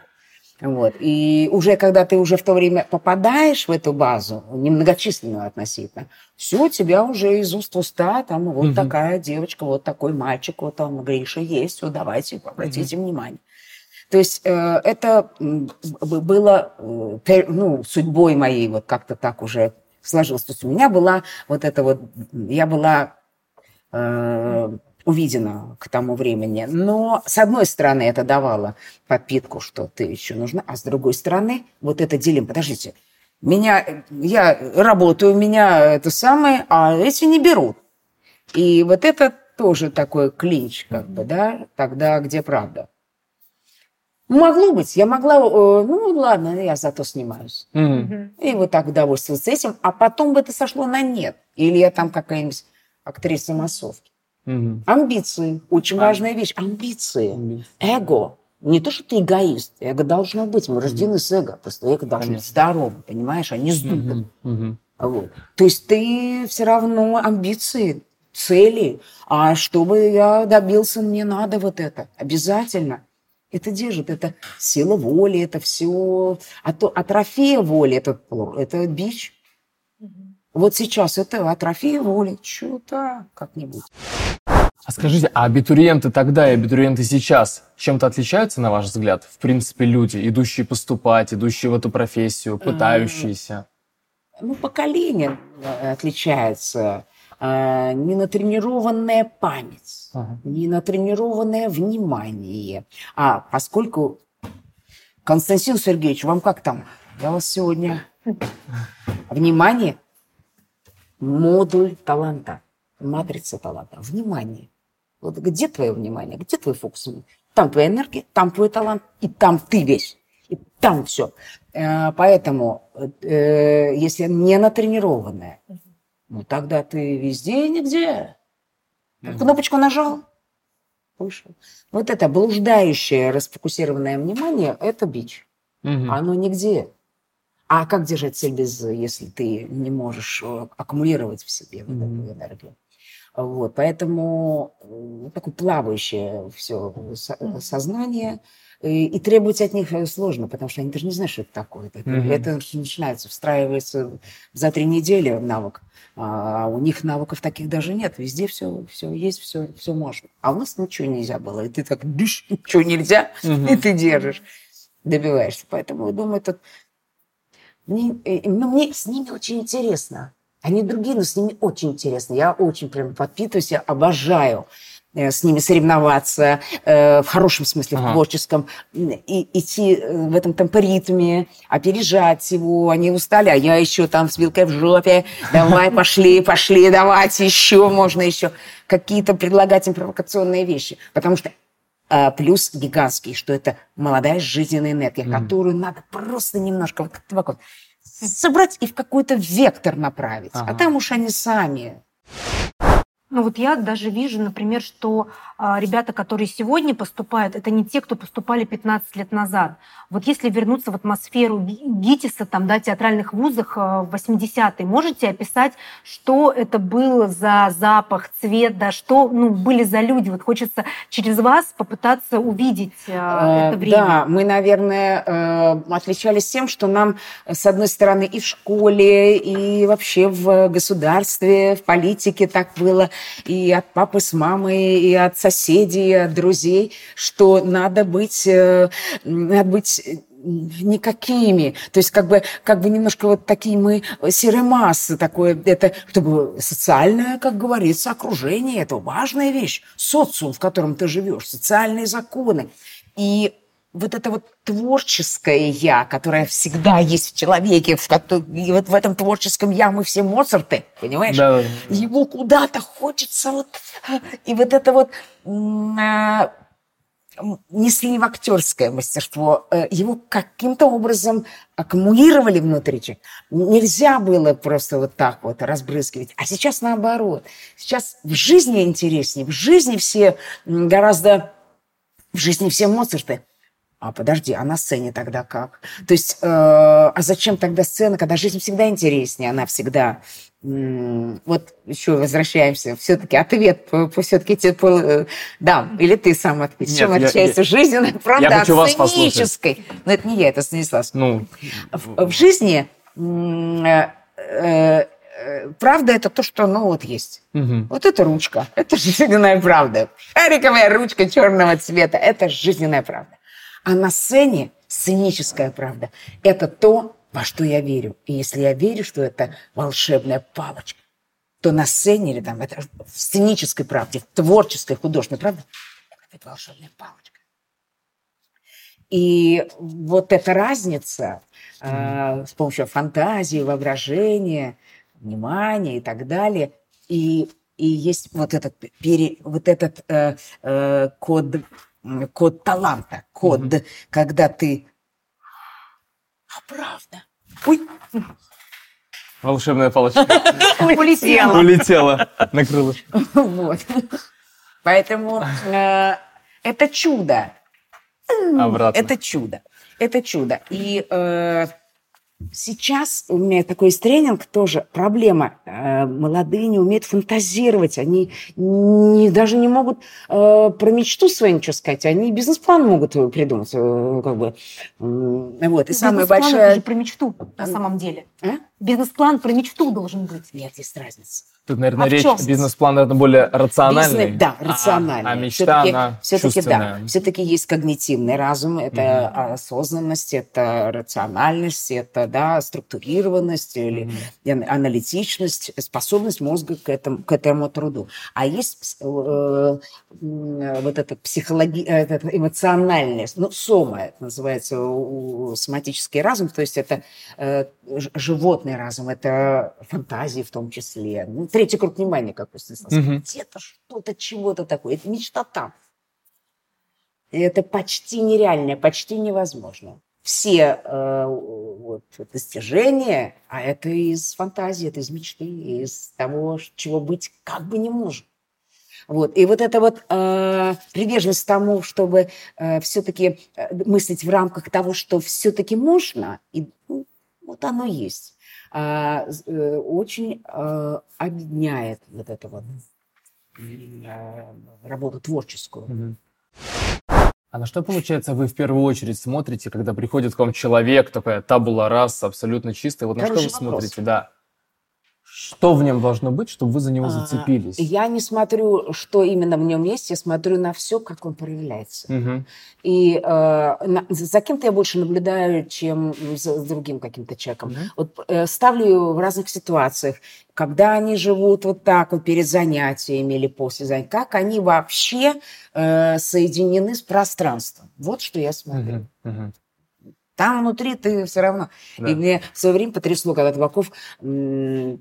Вот. И уже когда ты уже в то время попадаешь в эту базу, немногочисленную относительно, все, тебя уже из уст в уста, там вот угу. такая девочка, вот такой мальчик, вот там Гриша есть, вот давайте, обратите угу. внимание. То есть э, это было э, ну, судьбой моей, вот как-то так уже сложилось. То есть у меня была вот это вот, я была э, увидена к тому времени. Но, с одной стороны, это давало подпитку, что ты еще нужна, а с другой стороны, вот это делим. Подождите, меня, я работаю, меня это самое, а эти не берут. И вот это тоже такой клинч, как бы, да, тогда где правда. Могло быть. Я могла, э, ну ладно, я зато снимаюсь. Mm-hmm. И вот так удовольствоваться этим. А потом бы это сошло на нет. Или я там какая-нибудь актриса массовки. Mm-hmm. Амбиции. Очень а. важная вещь. Амбиции. Амбиции. Эго. Не то, что ты эгоист. Эго должно быть. Мы рождены mm-hmm. с эго. Просто эго должно быть здоровым, понимаешь, а не сдутым. Mm-hmm. Вот. То есть ты все равно амбиции, цели. А чтобы я добился, мне надо вот это. Обязательно. Это держит, это сила воли, это все. А то атрофия воли, это, это бич. Вот сейчас это атрофия воли. Что-то как-нибудь. А скажите, а абитуриенты тогда и абитуриенты сейчас чем-то отличаются, на ваш взгляд? В принципе, люди, идущие поступать, идущие в эту профессию, пытающиеся? Ну, поколение э, отличается. А, ненатренированная память, ага. ненатренированное внимание. А поскольку, Константин Сергеевич, вам как там? Я вас сегодня... <laughs> Внимание! Модуль таланта. Матрица таланта. Внимание. Вот где твое внимание? Где твой фокус? Там твоя энергия, там твой талант, и там ты весь. И там все. Э, поэтому, э, если не натренированная, ну тогда ты везде и нигде. Mm-hmm. Кнопочку нажал, вышел. Вот это блуждающее, расфокусированное внимание – это бич. Mm-hmm. Оно нигде. А как держать цель без, если ты не можешь э, аккумулировать в себе вот mm-hmm. эту энергию? Вот, поэтому э, такое плавающее все сознание – и, и требовать от них э, сложно, потому что они даже не знают, что это такое. Это, mm-hmm. это начинается, встраивается за три недели навык. А у них навыков таких даже нет. Везде все, все есть, все, все можно. А у нас ничего нельзя было. И ты так, дыш, <laughs> ничего нельзя, mm-hmm. и ты держишь, добиваешься. Поэтому я думаю, это... Мне, э, ну, мне с ними очень интересно. Они другие, но с ними очень интересно. Я очень прям подпитываюсь, я обожаю. Э, с ними соревноваться э, в хорошем смысле, ага. в творческом, и идти э, в этом темпоритме, опережать его. Они устали, а я еще там с вилкой в жопе. Давай, <laughs> пошли, пошли, давайте еще, можно еще. Какие-то предлагать им провокационные вещи. Потому что а, плюс гигантский, что это молодая жизненная энергия, mm. которую надо просто немножко вот, вот, собрать и в какой-то вектор направить. Ага. А там уж они сами Ну вот я даже вижу, например, что а, ребята, которые сегодня поступают, это не те, кто поступали 15 лет назад. Вот если вернуться в атмосферу ГИТИСа, там, да, театральных вузах а, в 80-е, можете описать, что это было за запах, цвет, да, что ну, были за люди? Вот хочется через вас попытаться увидеть а, это время. Да, мы, наверное, э, отличались тем, что нам, с одной стороны, и в школе, и вообще в государстве, в политике так было – и от папы с мамой, и от соседей, и от друзей, что надо быть, э, надо быть никакими. То есть как бы, как бы немножко вот такие мы серые массы, такое, это, чтобы социальное, как говорится, окружение, это важная вещь. Социум, в котором ты живешь, социальные законы. И вот это вот творческое я, которое всегда есть в человеке, в, и вот в этом творческом я мы все Моцарты, понимаешь? Да. Его куда-то хочется вот... И вот это вот а, несли в актерское мастерство, э, его каким-то образом аккумулировали внутри. Нельзя было просто вот так вот разбрызгивать. А сейчас наоборот. Сейчас в жизни интереснее, в жизни все гораздо... В жизни все Моцарты а подожди, а на сцене тогда как? То есть, э, а зачем тогда сцена, когда жизнь всегда интереснее, она всегда... вот еще возвращаемся, все-таки ответ по, по все-таки типа, э, да, или ты сам ответишь. Чем отличается жизненная правда я от сценической? Но это не я, это Станислав. Ну, в, в жизни э, э, правда это то, что ну вот есть. Угу. Вот это ручка, это <laughs> жизненная правда. Шариковая ручка черного цвета, это жизненная правда. А на сцене сценическая правда – это то, во что я верю. И если я верю, что это волшебная палочка, то на сцене или там это в сценической правде, в творческой, художественной правде, это волшебная палочка. И вот эта разница э, с помощью фантазии, воображения, внимания и так далее, и, и есть вот этот, пере, вот этот э, э, код код таланта, код, mm-hmm. когда ты... А правда? Ой. Волшебная палочка. <laughs> Улетела. Улетела на крылышко. Вот. Поэтому э, это чудо. Обратно. Это чудо. Это чудо. И э, Сейчас у меня такой есть тренинг тоже. Проблема. Э, молодые не умеют фантазировать. Они не, даже не могут э, про мечту свою ничего сказать. Они бизнес-план могут придумать. Э, как бы. Вот. И самая большая... это же про мечту на самом деле. А? Бизнес-план про мечту должен быть. Нет, есть разница. Тут, наверное, а речь бизнес-план, наверное, более рациональный. Бизнес, да, рациональный. А, а мечта, все-таки, она все-таки, да, все-таки есть когнитивный разум, это угу. осознанность, это рациональность, это, да, структурированность или угу. аналитичность, способность мозга к этому, к этому труду. А есть э, вот это психологи... Э, это эмоциональность, ну, сома, это называется соматический разум, то есть это э, животный разум, это фантазии в том числе, ну, третий круг внимания, как сказал. Угу. Где-то что-то, чего-то такое. Это мечта там. И это почти нереальное, почти невозможно. Все э, вот, достижения, а это из фантазии, это из мечты, из того, чего быть как бы не может. Вот. И вот эта вот э, приверженность тому, чтобы э, все-таки э, мыслить в рамках того, что все-таки можно, и ну, вот оно есть. А, э, очень а, объединяет вот эту вот а, работу творческую. А на что, получается, вы в первую очередь смотрите, когда приходит к вам человек, такая табула раса, абсолютно чистая? Вот Хороший на что вы вопрос. смотрите, да? Что в нем должно быть, чтобы вы за него зацепились? Я не смотрю, что именно в нем есть, я смотрю на все, как он проявляется. Угу. И э, на, за кем-то я больше наблюдаю, чем за другим каким-то человеком. Угу. Вот э, ставлю в разных ситуациях, когда они живут вот так вот перед занятиями или после занятий, как они вообще э, соединены с пространством. Вот что я смотрю. Угу. Угу. Там внутри ты все равно. Да. И мне в свое время потрясло, когда Табаков э,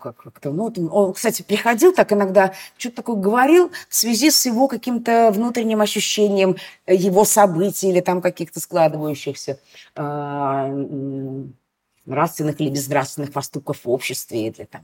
как-то, ну, он, кстати, приходил так иногда, что-то такое говорил в связи с его каким-то внутренним ощущением его событий или там каких-то складывающихся а, нравственных или безнравственных поступков в обществе или там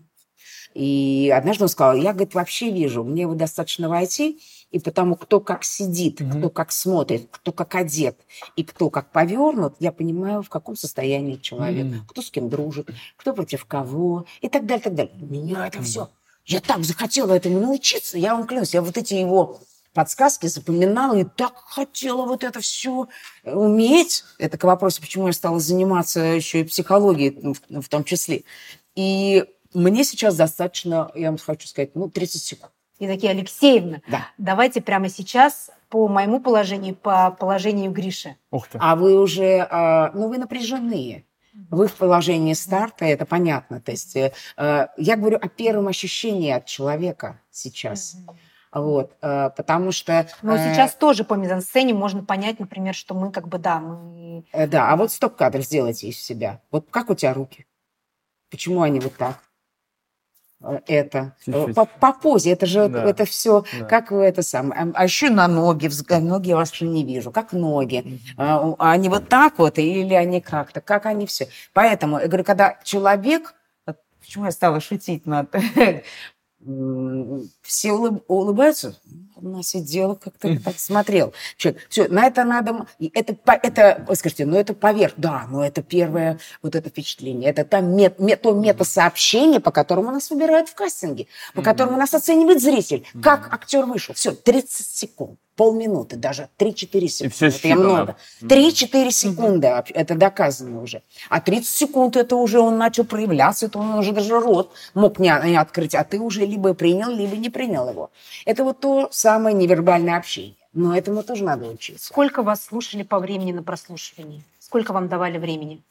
И однажды он сказал, я, говорит, вообще вижу, мне его достаточно войти, и потому кто как сидит, mm-hmm. кто как смотрит, кто как одет, и кто как повернут, я понимаю, в каком состоянии человек, mm-hmm. кто с кем дружит, кто против кого, и так далее, так далее. Меня это все. Я так захотела этому научиться, я вам клянусь, я вот эти его подсказки запоминала и так хотела вот это все уметь. Это к вопросу, почему я стала заниматься еще и психологией в, в том числе. И мне сейчас достаточно, я вам хочу сказать, ну, 30 секунд. Евдокия Алексеевна, да. давайте прямо сейчас по моему положению, по положению Гриши. Ух ты. А вы уже, а, ну, вы напряженные. Вы в положении старта, это понятно. То есть э, я говорю о первом ощущении от человека сейчас. Вот, э, потому что... Но э, сейчас тоже по мизансцене можно понять, например, что мы как бы, да, мы... Да, а вот стоп-кадр сделайте из себя. Вот как у тебя руки? Почему они вот так? Это. По, по позе, это же да. это все, да. как это самое. А еще на ноги, ноги я вас не вижу, как ноги. Mm-hmm. Они вот так вот или они как-то, как они все. Поэтому, я говорю, когда человек, почему я стала шутить над <laughs> все улыб, улыбаются. Она сидела, как-то так смотрел. Человек, все, на это надо... Это, это, скажите, ну это поверх. Да, но это первое вот это впечатление. Это там мет, мет, то мета-сообщение, по которому нас выбирают в кастинге, по которому нас оценивает зритель. Как актер вышел. Все, 30 секунд полминуты, даже 3-4 секунды. И все это много. 3-4 секунды, это доказано уже. А 30 секунд это уже он начал проявляться, это он уже даже рот мог не, не открыть, а ты уже либо принял, либо не принял его. Это вот то самое невербальное общение. Но этому тоже надо учиться. Сколько вас слушали по времени на прослушивании? Сколько вам давали времени?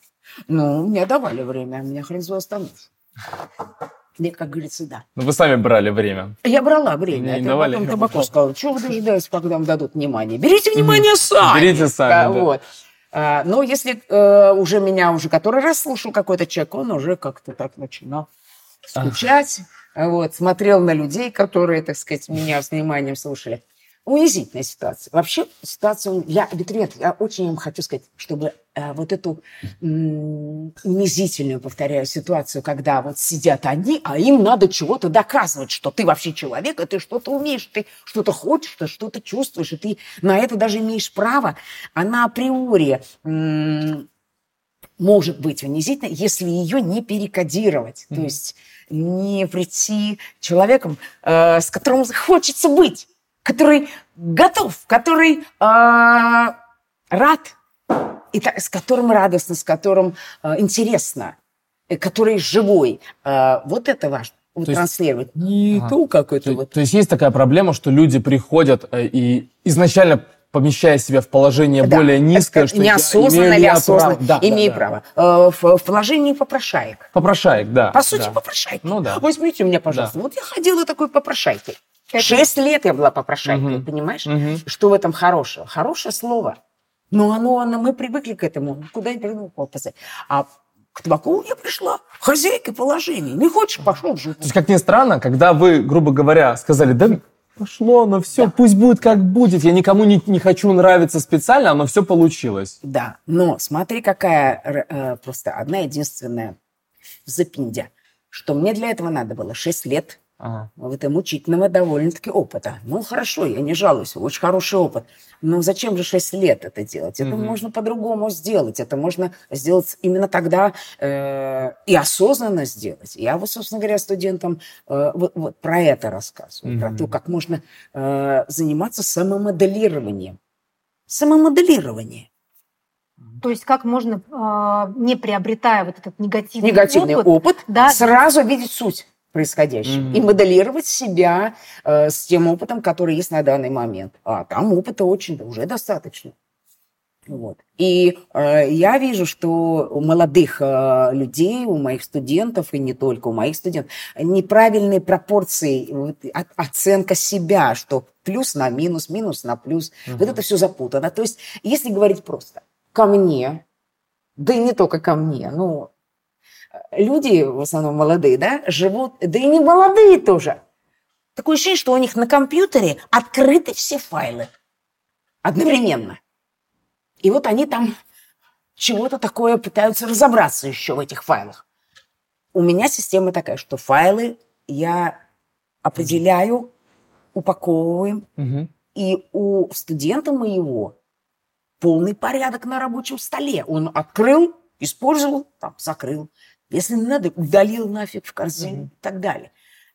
Ну, мне давали время, меня хрен остановишь. Мне, как говорится, да. Ну, вы сами брали время. Я брала время. Не давали? Потом Табаков сказал, чего вы дожидаетесь, когда вам дадут внимание? Берите внимание сами. Берите сами, да. Вот. А, но если э, уже меня уже который раз слушал какой-то человек, он уже как-то так начинал скучать, вот, смотрел на людей, которые, так сказать, меня с вниманием слушали унизительная ситуация. Вообще ситуация, я, Витринет, я очень им хочу сказать, чтобы э, вот эту м, унизительную, повторяю, ситуацию, когда вот сидят они, а им надо чего-то доказывать, что ты вообще человек, и ты что-то умеешь, ты что-то хочешь, ты что-то чувствуешь, и ты на это даже имеешь право, она априори м, может быть унизительно, если ее не перекодировать, mm-hmm. то есть не прийти человеком, э, с которым хочется быть который готов, который э, рад, и так, с которым радостно, с которым э, интересно, и который живой. Э, вот это важно. Вот то транслировать. Есть, не ага. то какой-то вот. То есть есть такая проблема, что люди приходят э, и изначально помещая себя в положение да. более низкое, что неосознанно или осознанно. Да, имею да, право. Да. Э, в, в положении попрошаек. Попрошаек, да. По сути, да. попрошайки. Ну да. Возьмите меня, пожалуйста. Да. Вот я ходила такой попрошайкой. Шесть лет я была попрошайкой, угу. понимаешь? Угу. Что в этом хорошего? Хорошее слово. Но оно, оно, мы привыкли к этому. Куда не придумал попасть. А к табаку я пришла хозяйкой положения. Не хочешь, пошел в То есть, как ни странно, когда вы, грубо говоря, сказали, да пошло, но все, да. пусть будет как будет. Я никому не, не хочу нравиться специально, но все получилось. Да, но смотри, какая э, просто одна единственная запиндя, что мне для этого надо было 6 лет Ага. В этом мучительного довольно-таки опыта. Ну, хорошо, я не жалуюсь, очень хороший опыт. Но зачем же 6 лет это делать? Это угу. можно по-другому сделать. Это можно сделать именно тогда э, и осознанно сделать. Я вот, собственно говоря, студентам э, вот, вот про это рассказываю. Угу. Про то, как можно э, заниматься самомоделированием. Самомоделирование. То есть как можно, э, не приобретая вот этот негативный, негативный опыт, опыт да, сразу видеть суть происходящего mm-hmm. и моделировать себя э, с тем опытом, который есть на данный момент. А там опыта очень уже достаточно. Вот. И э, я вижу, что у молодых э, людей, у моих студентов, и не только у моих студентов, неправильные пропорции, вот, от, оценка себя, что плюс на минус, минус на плюс. Угу. Вот это все запутано. То есть, если говорить просто, ко мне, да и не только ко мне, ну, люди, в основном молодые, да, живут, да и не молодые тоже. Такое ощущение, что у них на компьютере открыты все файлы одновременно. И вот они там чего-то такое пытаются разобраться еще в этих файлах. У меня система такая, что файлы я определяю, упаковываем, Мгм. и у студента моего полный порядок на рабочем столе. Он открыл, использовал, там, закрыл. Если не надо, удалил нафиг в корзину и так далее.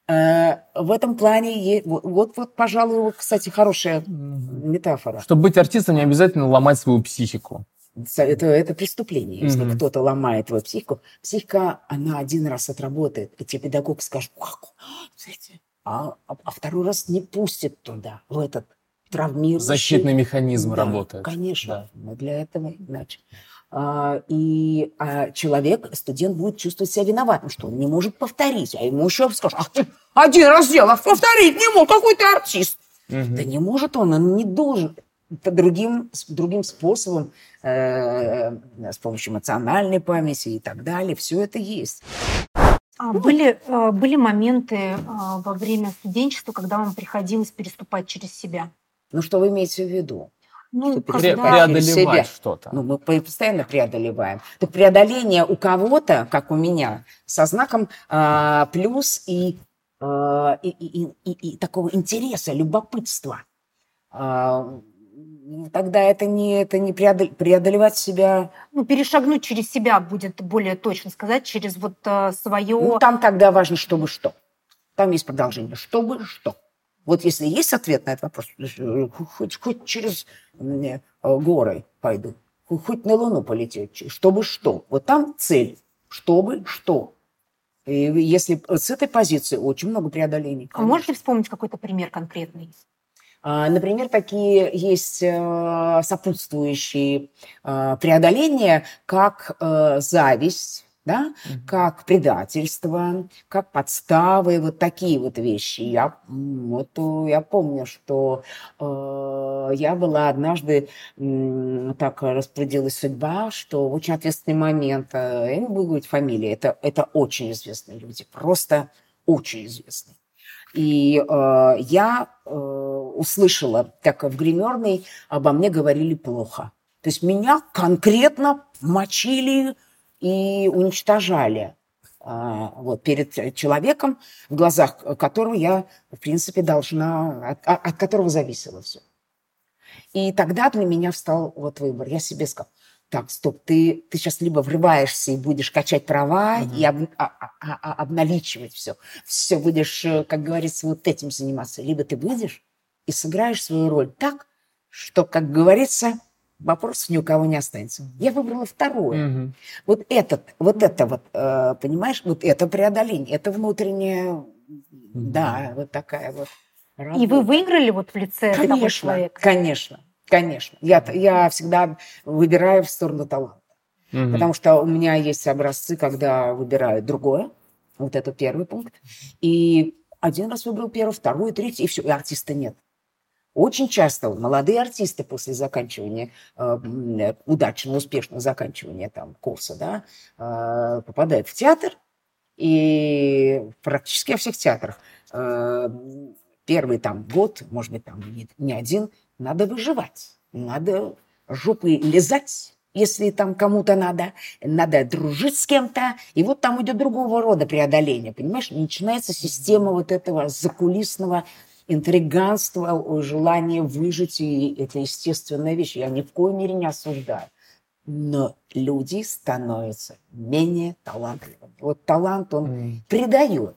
Э, В этом плане, вот, вот, пожалуй, кстати, хорошая метафора. Чтобы быть артистом, не обязательно ломать свою психику. Это, это преступление, если Мгм. кто-то ломает твою психику. Психика, она один раз отработает, и тебе педагог скажет, как, а, а- а второй раз не пустит туда, в этот травмирующий... Защитный механизм Да, работает. Конечно, мы для этого иначе. А, и а, человек, студент будет чувствовать себя виноватым, что он не может повторить. А ему еще скажут, ах ты один раз сделал, а повторить не мог, какой ты артист. Мгм. Да не может он, он не должен. По другим, другим способом, э, с помощью эмоциональной памяти и так далее, все это есть. А были, э, были моменты э, во время студенчества, когда вам приходилось переступать через себя? Ну, что вы имеете в виду? Ну, Пре- преодолевать что-то. Ну, мы по- постоянно преодолеваем. Так преодоление у кого-то, как у меня, со знаком а, плюс и, а, и, и- и- и такого интереса, любопытства. А, тогда это не, это не преодол- преодолевать себя. Ну, перешагнуть через себя будет более точно сказать, через вот свое... Ну, там тогда важно, чтобы что. Там есть продолжение. Чтобы что. Вот если есть ответ на этот вопрос, э, хоть, хоть через э, горы пойду, хоть на Луну полететь, чтобы что. Вот там цель. Чтобы что. И если с этой позиции очень много преодолений. А можете вспомнить какой-то пример конкретный? А, Например, такие есть э, сопутствующие э, преодоления, как зависть, да, как предательство, как подставы, вот такие вот вещи. Я, вот, э, я помню, что э, я была однажды, м, так распорядилась судьба, что в очень ответственный момент, э, я не буду говорить фамилии, это, это очень известные люди, просто очень известные. И э, я э, услышала, так в гримерной обо мне говорили плохо. То есть меня конкретно мочили и уничтожали а, вот, перед человеком, в глазах которого я, в принципе, должна, от, от которого зависело все. И тогда для меня встал вот выбор. Я себе сказала, так, стоп, ты, ты сейчас либо врываешься и будешь качать права и об- а- а- а- обналичивать все. Все будешь, э, как говорится, вот этим заниматься. Либо ты выйдешь и сыграешь свою роль так, что, как говорится, вопросов ни у кого не останется. Я выбрала второе. Мгм. Вот этот, вот это вот, э, понимаешь, вот это преодоление, это внутреннее, да, вот такая вот И вы работа. выиграли вот в лице Конечно, человека? конечно, конечно. Я, я всегда выбираю в сторону таланта. Мгм. Потому что у меня есть образцы, когда выбираю другое. Вот это первый пункт. И один раз выбрал первый, второй, третий, и все, и артиста нет. Очень часто молодые артисты после заканчивания, э, м, удачного, успешного заканчивания там, курса, да, э, попадают в театр, и практически во всех театрах э, первый там год, может быть, там не, не один, надо выживать, надо жопой лизать, если там кому-то надо, надо дружить с кем-то, и вот там идет другого рода преодоление, понимаешь? Начинается система вот этого закулисного интриганства, о, желания выжить, и это естественная вещь. Я ни в коей мере не осуждаю. Но люди становятся менее талантливыми. Вот талант, он М. придает,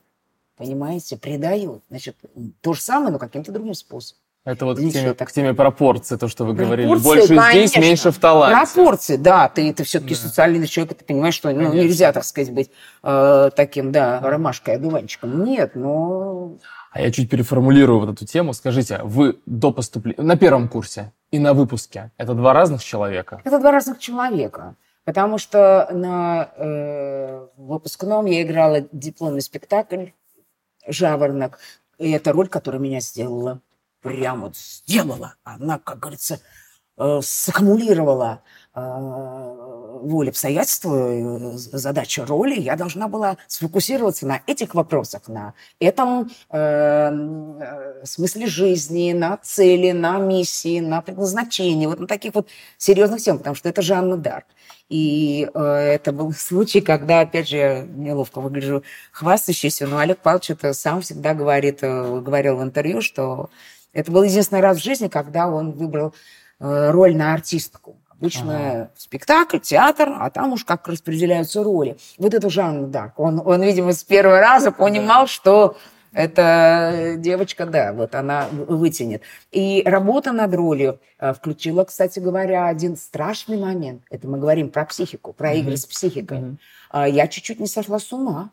понимаете, придает. Значит, то же самое, но каким-то другим способом. Это вот к теме, так. к теме пропорции, то, что вы говорили. Пропорции, Больше здесь, конечно. меньше в таланте. Пропорции, да, ты, ты все-таки Да. социальный человек, ты понимаешь, что ну, нельзя, так сказать, быть э, таким, да, ромашкой, одуванчиком. Нет, но А я чуть переформулирую вот эту тему. Скажите, вы до поступления, на первом курсе и на выпуске, это два разных человека? это два разных человека. Потому что на э, выпускном я играла дипломный спектакль «Жаворонок». И это роль, которая меня сделала, прям вот сделала. Она, как говорится, э, саккумулировала э, воле обстоятельств, э, задача роли, я должна была сфокусироваться на этих вопросах, на этом э, э, смысле жизни, на цели, на миссии, на предназначении, вот на таких вот серьезных тем, потому что это Жанна Дарк. И э, это был <laughs> случай, когда, опять же, неловко выгляжу хвастающийся, но Олег Павлович это сам всегда говорит, э, говорил в интервью, что это был единственный раз в жизни, когда он выбрал роль на артистку. Обычно ага. спектакль, театр, а там уж как распределяются роли. Вот это Жанна Дарк. Он, он, видимо, с первого раза понимал, да. что эта девочка, да, вот она вытянет. И работа над ролью э, включила, кстати говоря, один страшный момент. Это мы говорим про психику, про игры mm-hmm. с психикой. Mm-hmm. Я чуть-чуть не сошла с ума.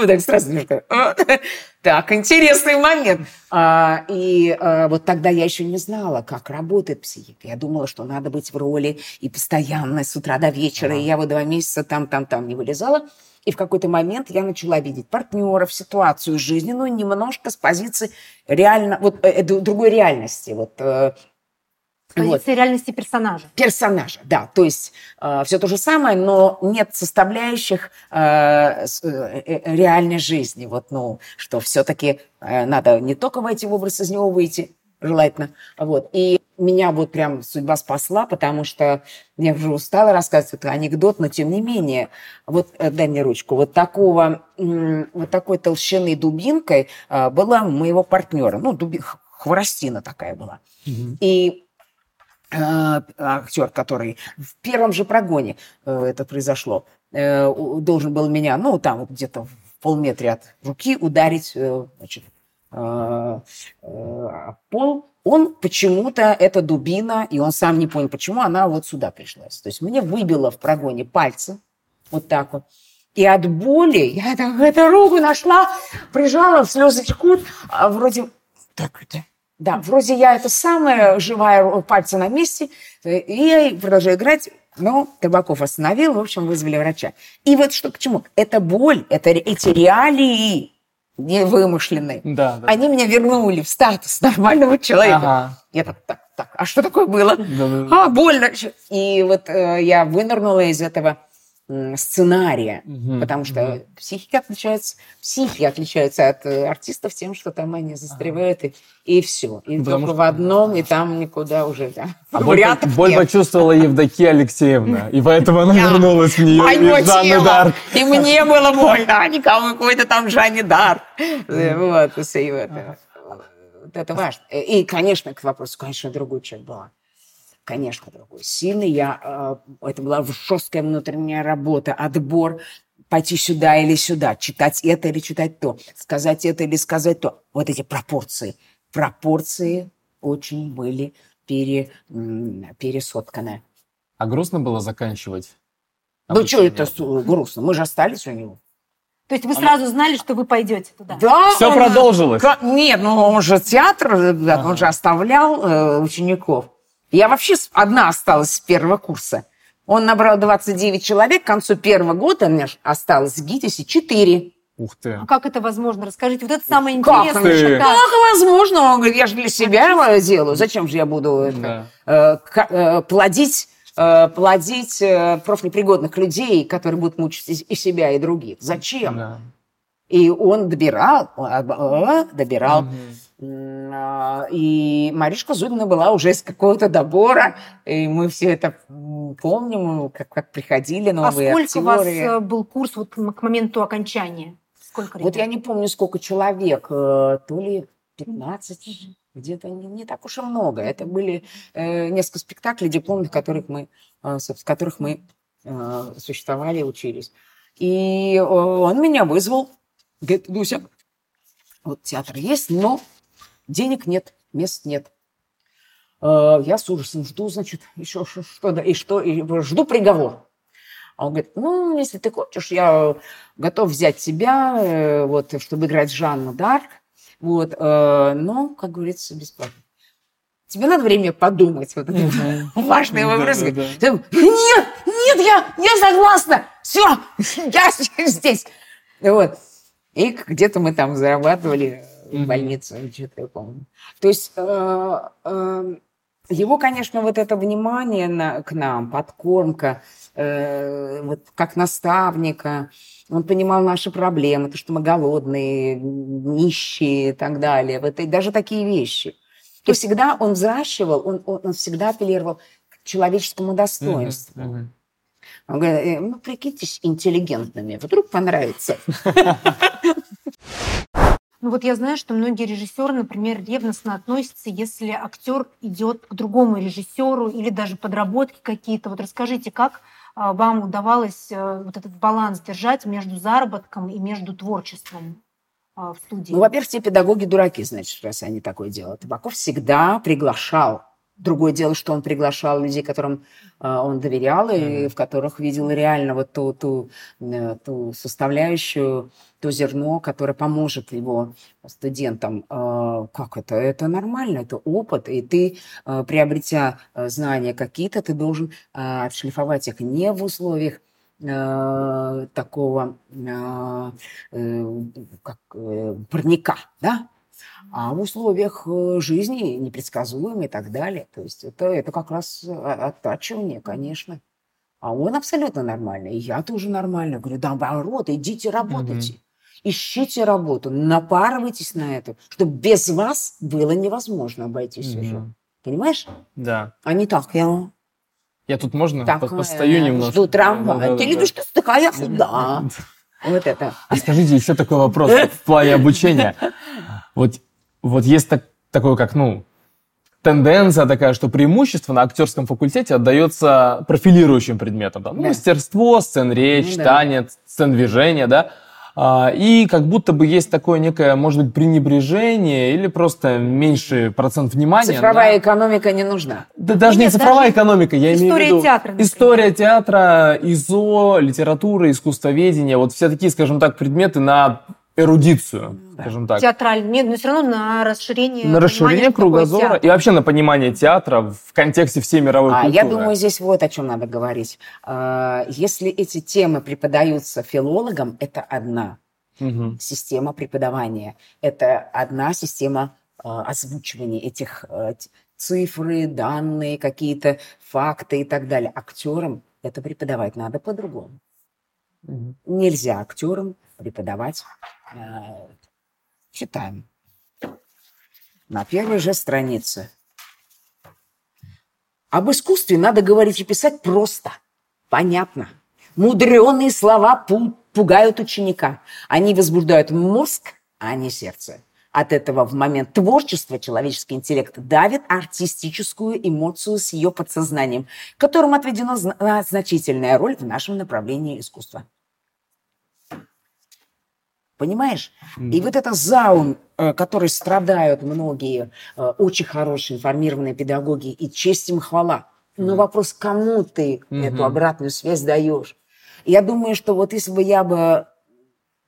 Вот так сразу немножко. <laughs> Так, интересный момент. А, и а, вот тогда я еще не знала, как работает психика. Я думала, что надо быть в роли и постоянно с утра до вечера. И я вот два месяца там, там, там не вылезала. И в какой-то момент я начала видеть партнеров, ситуацию жизненную немножко с позиции реально, вот э, другой реальности. Вот э, Позиции вот. реальности персонажа. Персонажа, да. То есть э, все то же самое, но нет составляющих э, э, э, реальной жизни. Вот, ну, что все-таки э, надо не только войти в образ, из него выйти, желательно. Вот. И меня вот прям судьба спасла, потому что я уже устала рассказывать этот анекдот, но тем не менее, вот э, дай мне ручку, вот такого, вот такой толщины дубинкой э, была моего партнера, ну, дуби, хворостина такая была. Угу. И Э, актер, который в первом же прогоне э, это произошло, э, должен был меня, ну, там где-то в полметре от руки ударить, значит, пол. Он почему-то, эта дубина, и он сам не понял, почему она вот сюда пришлась. То есть мне выбило в прогоне пальцы, вот так вот. И от боли я так, эту руку нашла, прижала, слезы текут, а вроде так это да, вроде я это самое, живая пальцы на месте, и я продолжаю играть, но Табаков остановил, в общем, вызвали врача. И вот что к чему? Это боль, это эти реалии не вымышленные. Да, да. Они меня вернули в статус нормального человека. Ага. Я так, так, так, а что такое было? Да, да. А, больно. И вот э, я вынырнула из этого сценария, угу, потому что угу. психики отличаются, психи отличаются от э, артистов тем, что там они застревают и, и все, и потому только что... в одном, и там никуда уже да. боль, боль почувствовала Евдокия Алексеевна, и поэтому она вернулась в нее Жанны Дарк. И мне было больно, а никому какой-то там Жанне Дарк. Вот, и вот это важно. И, конечно, к вопросу, конечно, другой человек была конечно, другой. Сильный я, э, это была жесткая внутренняя работа, отбор, пойти сюда или сюда, читать это или читать то, сказать это или сказать то. Вот эти пропорции. Пропорции очень были пере, пересотканы. А грустно было заканчивать? Ну, что это грустно? Мы же остались у него. То есть вы сразу знали, что вы пойдете туда? Да. Все он, продолжилось? Нет, ну он же театр, ага. он же оставлял э, учеников. Я вообще одна осталась с первого курса. Он набрал 29 человек, к концу первого года у меня осталось в ГИТИСе 4. Ух ты. А как это возможно? Расскажите, вот это самое интересное. Как, ты? как возможно? Он говорит, я же для себя делаю. Зачем же я буду да. э, э, плодить э, плодить э, профнепригодных людей, которые будут мучить и, и себя, и других. Зачем? Да. И он добирал, э, добирал. Угу. А, и Маришка Зудина была уже из какого-то добора, и мы все это помним, как, как приходили новые А сколько актеры. у вас э, был курс вот к моменту окончания? Сколько Вот я не помню, сколько человек, э, то ли 15, где-то не, не так уж и много. Это были э, несколько спектаклей дипломных, которых мы, э, с которых мы э, существовали, учились. И э, он меня вызвал, говорит, Дуся, вот театр есть, но денег нет, мест нет. Э, я с ужасом жду, значит, еще что, да, и что, и жду приговор. А он говорит, ну, если ты хочешь, я готов взять тебя, э, вот, чтобы играть Жанну Дарк, вот, э, но, как говорится, бесплатно. Тебе надо время подумать. Вот это <laughs> важный вопрос. Нет, нет, я, я согласна. Все, <laughs> я <laughs> здесь. Вот. И где-то мы там зарабатывали в больнице, что-то я помню. То есть э, э, Его, конечно, вот это внимание на, к нам, подкормка, э, вот как наставника, он понимал наши проблемы, то, что мы голодные, нищие и так далее. Вот, и даже такие вещи. И всегда он взращивал, он, он, он всегда апеллировал к человеческому достоинству. Mm-hmm. Он говорит, «Э, ну, прикиньтесь интеллигентными, вдруг понравится. <laughs> Ну вот я знаю, что многие режиссеры, например, ревностно относятся, если актер идет к другому режиссеру или даже подработки какие-то. Вот расскажите, как а, вам удавалось э, вот этот баланс держать между заработком и между творчеством а, в студии? Ну, во-первых, те педагоги дураки, значит, раз они такое делают. Табаков всегда приглашал Другое дело, что он приглашал людей, которым э, он доверял и в которых видел реально вот ту, ту, э, ту составляющую, то зерно, которое поможет его студентам. Э, как это? Это нормально, это опыт. И ты, э, приобретя знания какие-то, ты должен отшлифовать их не в условиях такого как парника, да, а в условиях э, жизни непредсказуемой и так далее. То есть это, это как раз э, оттачивание, конечно. А он абсолютно нормальный. И я тоже нормально. Говорю, да, наоборот, идите работайте. Угу. Ищите работу, напарывайтесь на это, чтобы без вас было невозможно обойтись угу. уже. Понимаешь? Да. А не так, я... Я тут можно так, постою немножко? Жду трамвая. Да, Ты да, любишь, да. что такая худа. Вот это. А скажите, еще такой вопрос <laughs> в плане обучения. Вот вот есть так, такое, как, ну, тенденция такая, что преимущество на актерском факультете отдается профилирующим предметам. Там, ну, да. мастерство, сцен речь, да. танец, сцен движения, да. А, и как будто бы есть такое некое, может быть, пренебрежение или просто меньший процент внимания. Цифровая да? экономика не нужна. Да даже Нет, не цифровая даже экономика, я имею в виду... театра. Например. История театра, ИЗО, литература, искусствоведение, вот все такие, скажем так, предметы на эрудицию, скажем так. Театральный, нет, но все равно на расширение На расширение кругозора и вообще на понимание театра в контексте всей мировой а, культуры. Я думаю, здесь вот о чем надо говорить. А, если эти темы преподаются филологам, это одна угу. система преподавания, это одна система а, озвучивания этих а, цифры, данные, какие-то факты и так далее. Актерам это преподавать надо по-другому. Угу. Нельзя актерам преподавать читаем. На первой же странице. Об искусстве надо говорить и писать просто, понятно. Мудреные слова пугают ученика. Они возбуждают мозг, а не сердце. От этого в момент творчества человеческий интеллект давит артистическую эмоцию с ее подсознанием, которому отведена значительная роль в нашем направлении искусства. Понимаешь? Mm-hmm. И вот это заум, э, который страдают многие э, очень хорошие информированные педагоги, и честь им хвала. Но mm-hmm. вопрос, кому ты mm-hmm. эту обратную связь даешь? Я думаю, что вот если бы я бы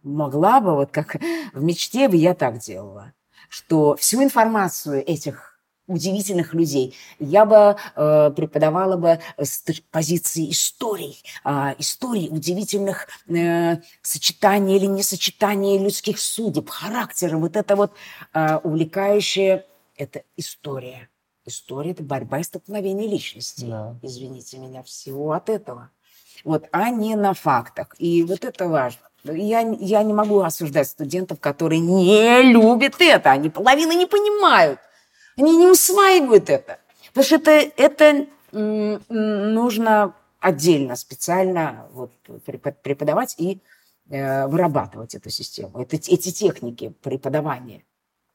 могла бы, вот как в мечте бы я так делала, что всю информацию этих удивительных людей. Я бы э, преподавала бы с позиции историй, э, историй удивительных э, сочетаний или несочетаний людских судеб, характера. Вот это вот э, увлекающее, это история. История – это борьба и столкновение личности. Да. Извините меня, всего от этого. Вот, а не на фактах. И вот это важно. Я, я не могу осуждать студентов, которые не любят это. Они половины не понимают. Они не усваивают это. Потому что это, это нужно отдельно, специально вот, преподавать и э, вырабатывать эту систему, это, эти техники преподавания.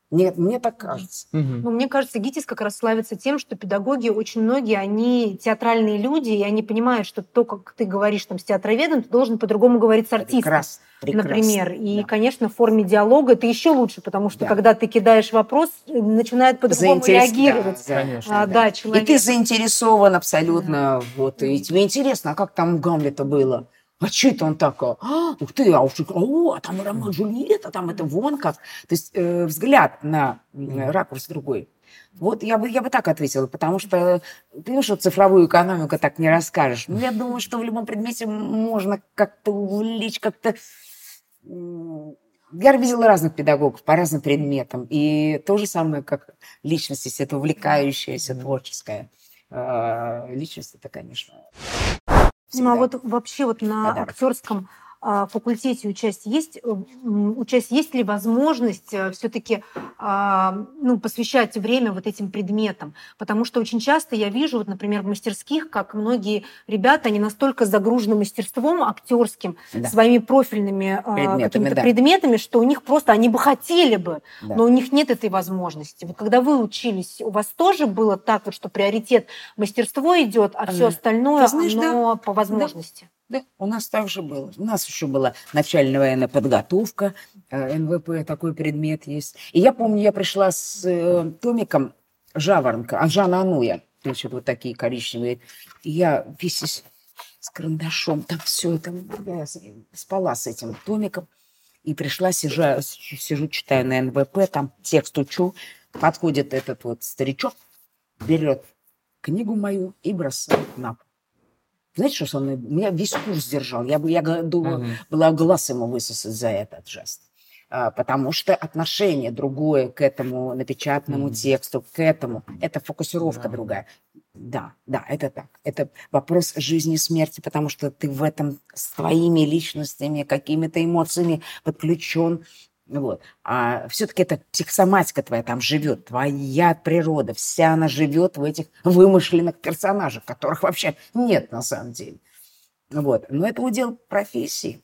Нет, мне так кажется. Угу. Ну, мне кажется, ГИТИС как раз славится тем, что педагоги очень многие, они театральные люди, и они понимают, что то, как ты говоришь там с театроведом, ты должен по-другому говорить с артистом. Прекрасно. Прекрасно. Например. И, да. конечно, в форме диалога это еще лучше, потому что да. когда ты кидаешь вопрос, начинает по-другому Заинтерес... реагировать. Да, конечно, а, да. Да, человек. И ты заинтересован абсолютно. Да. Вот, и тебе интересно, а как там у Гамлета было? А что это он так? А, ух ты, а уж, о, а там Роман Джульетта, там это вон как. То есть э, взгляд на э, ракурс другой. Вот я бы, я бы так ответила, потому что, понимаешь, что цифровую экономику так не расскажешь. Ну, я думаю, что в любом предмете можно как-то увлечь, как-то Я видела разных педагогов по разным предметам. И то же самое, как личность, если это увлекающаяся, творческая э, личность, это, конечно... Ну, а вот вообще вот на Подарок. актерском факультете учесть есть, э, учесть есть ли возможность все-таки ну, посвящать время вот этим предметам? Потому что очень часто я вижу, вот, например, в мастерских, как многие ребята, они настолько загружены мастерством актерским, Да. своими профильными а, Предметами, да. предметами, что у них просто, они бы хотели бы, Да. но у них нет этой возможности. Вот когда вы учились, у вас тоже было так, вот, что приоритет мастерство идет, а все Ага. остальное, Ты знаешь, оно по возможности? Да, у нас так же было. У нас еще была начальная военная подготовка, э, НВП, такой предмет есть. И я помню, я пришла с э, томиком «Жаворонка», Анжана Ануя, значит, вот такие коричневые. И я весь с- карандашом, там все это, я спала с этим томиком. И пришла, сижу, сижу, читаю на НВП, там текст учу. Подходит этот вот старичок, берет книгу мою и бросает на пол. Знаете, что со мной? Меня весь курс держал. Я, бы, я думала, Мгм. была глаз ему высосать за это ужасно. А, потому что отношение другое к этому напечатанному Мгм. тексту, к этому, это фокусировка Да. другая. Да, да, это так. Это вопрос жизни и смерти, потому что ты в этом с твоими личностями, какими-то эмоциями подключен. Вот. А все-таки это психосоматика твоя там живет, твоя природа, вся она живет в этих вымышленных персонажах, которых вообще нет на самом деле. Вот. Но это удел профессии.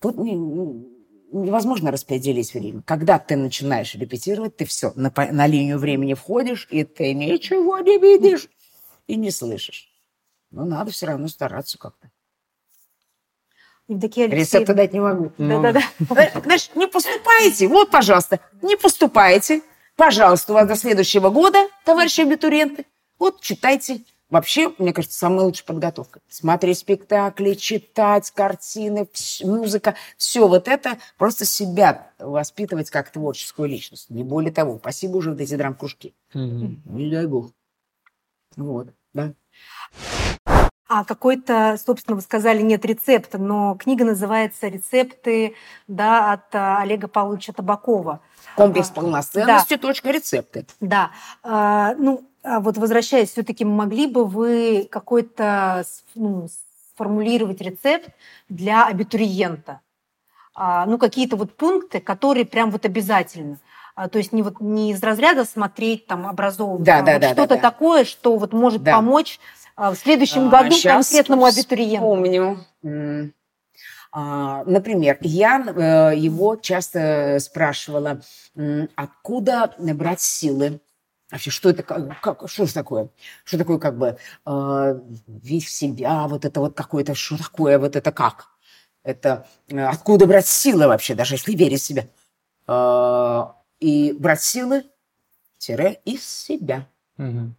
Тут не- не- невозможно распределить время. Когда ты начинаешь репетировать, ты все, на, на линию времени входишь, и ты ничего не видишь и не слышишь. Но надо все равно стараться как-то. Евдокия Рецепта Алексеевна. дать не могу. Ну, Да-да-да. Знаешь, не поступаете, вот, пожалуйста, не поступаете. Пожалуйста, у вас до следующего года, товарищи абитуриенты, вот читайте. Вообще, мне кажется, самая лучшая подготовка. Смотреть спектакли, читать картины, музыка. Все вот это просто себя воспитывать как творческую личность. Не более того. Спасибо уже вот эти драм-кружки. Мгм. Не дай бог. Вот, да. А какой-то, собственно, вы сказали, нет рецепта, но книга называется «Рецепты» да, от а, Олега Павловича Табакова. Комплекс А, полноценности, точка рецепты. Да, а, ну, а вот возвращаясь, все-таки могли бы вы какой-то ну, сформулировать рецепт для абитуриента? А, ну, какие-то вот пункты, которые прям вот обязательно. А, то есть не, вот, не из разряда смотреть, там, образовывать, Да, а да, вот да, да, что-то да. такое, что вот может Да. помочь а, в следующем А, году конкретному абитуриенту. А, Например, я э, его часто спрашивала, откуда брать силы? Вообще, что это, как, что это такое? Что такое, как бы, э, в себя, вот это вот какое-то, что такое, вот это как? Это э, откуда брать силы вообще, даже если верить в себя? Э, И брать силы, тире, из себя. Мгм.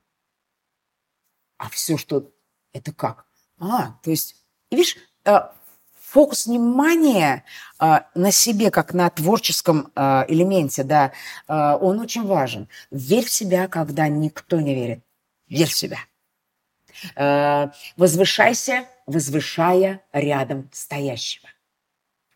А все, что это как? А, то есть, видишь, э, фокус внимания э, на себе, как на творческом э, элементе, да, он очень важен. Верь в себя, когда никто не верит. Верь в себя. Возвышайся, возвышая рядом стоящего.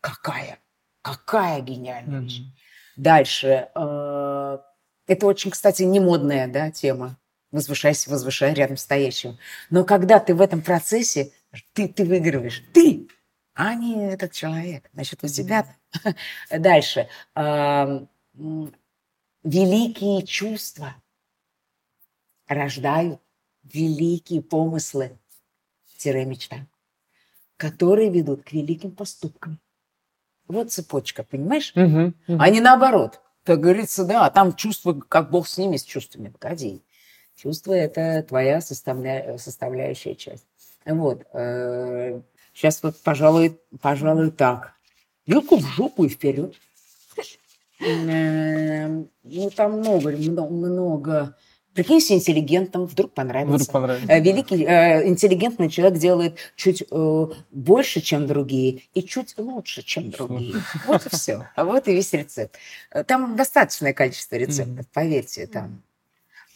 Какая, какая гениальная вещь. Мгм. Дальше. э, Это очень, кстати, не модная да, тема. Возвышайся, возвышай рядом стоящего. Но когда ты в этом процессе, ты, ты выигрываешь. Ты, а не этот человек. Значит, у тебя... <laughs> Дальше. Великие чувства рождают великие помыслы, тире мечта, которые ведут к великим поступкам. Вот цепочка, понимаешь? Мгм. Мгм. А не наоборот. Как говорится, да, а там чувства, как Бог с ними, с чувствами. Погоди. Чувства – это твоя составля... составляющая часть. Вот. Сейчас вот, пожалуй, пожалуй, так. Вилку в жопу и вперед. Эм, Ну, там много, много. Прикинься интеллигентом, вдруг понравится. Вдруг понравится. Э, Великий, э, интеллигентный человек делает чуть э, больше, чем другие, и чуть лучше, чем другие. Вот и все. А вот и весь рецепт. Там достаточное количество рецептов, поверьте. Там.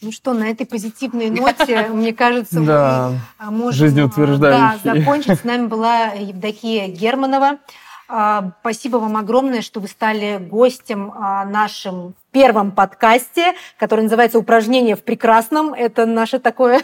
Ну что, на этой позитивной ноте, <laughs> мне кажется, мы Да. а, можем да, закончить. С нами была Евдокия Германова, А, спасибо вам огромное, что вы стали гостем а, нашим первом подкасте, который называется «Упражнение в прекрасном». Это наше такое...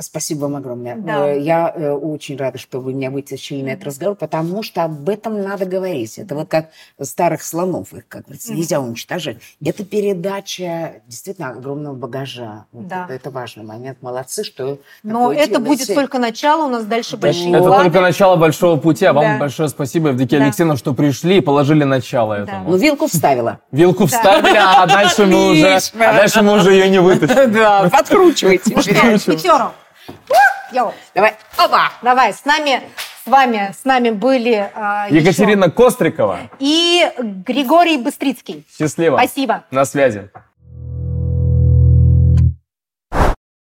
Спасибо вам огромное. Да. Э, я э, очень рада, что вы меня вытащили на этот разговор, потому что об этом надо говорить. Это вот как старых слонов, их, как говорится, нельзя уничтожить. Это передача действительно огромного багажа. Вот да. это, это важный момент. Молодцы, что Но это будет только начало, у нас дальше большие Это только начало большого пути, а вам да. большое спасибо, Евдокия да. Алексеевна, что пришли и положили начало да. этому. Ну, вилку вставила. Вилку вставила вставили, а дальше мы уже, а дальше мы уже ее не вытащим. <laughs> Да, подкручивайте. Пятеру. Давай. Опа. Давай, с нами с вами, с нами были э, Екатерина еще... Кострикова и Григорий Быстрицкий. Счастливо. Спасибо. На связи.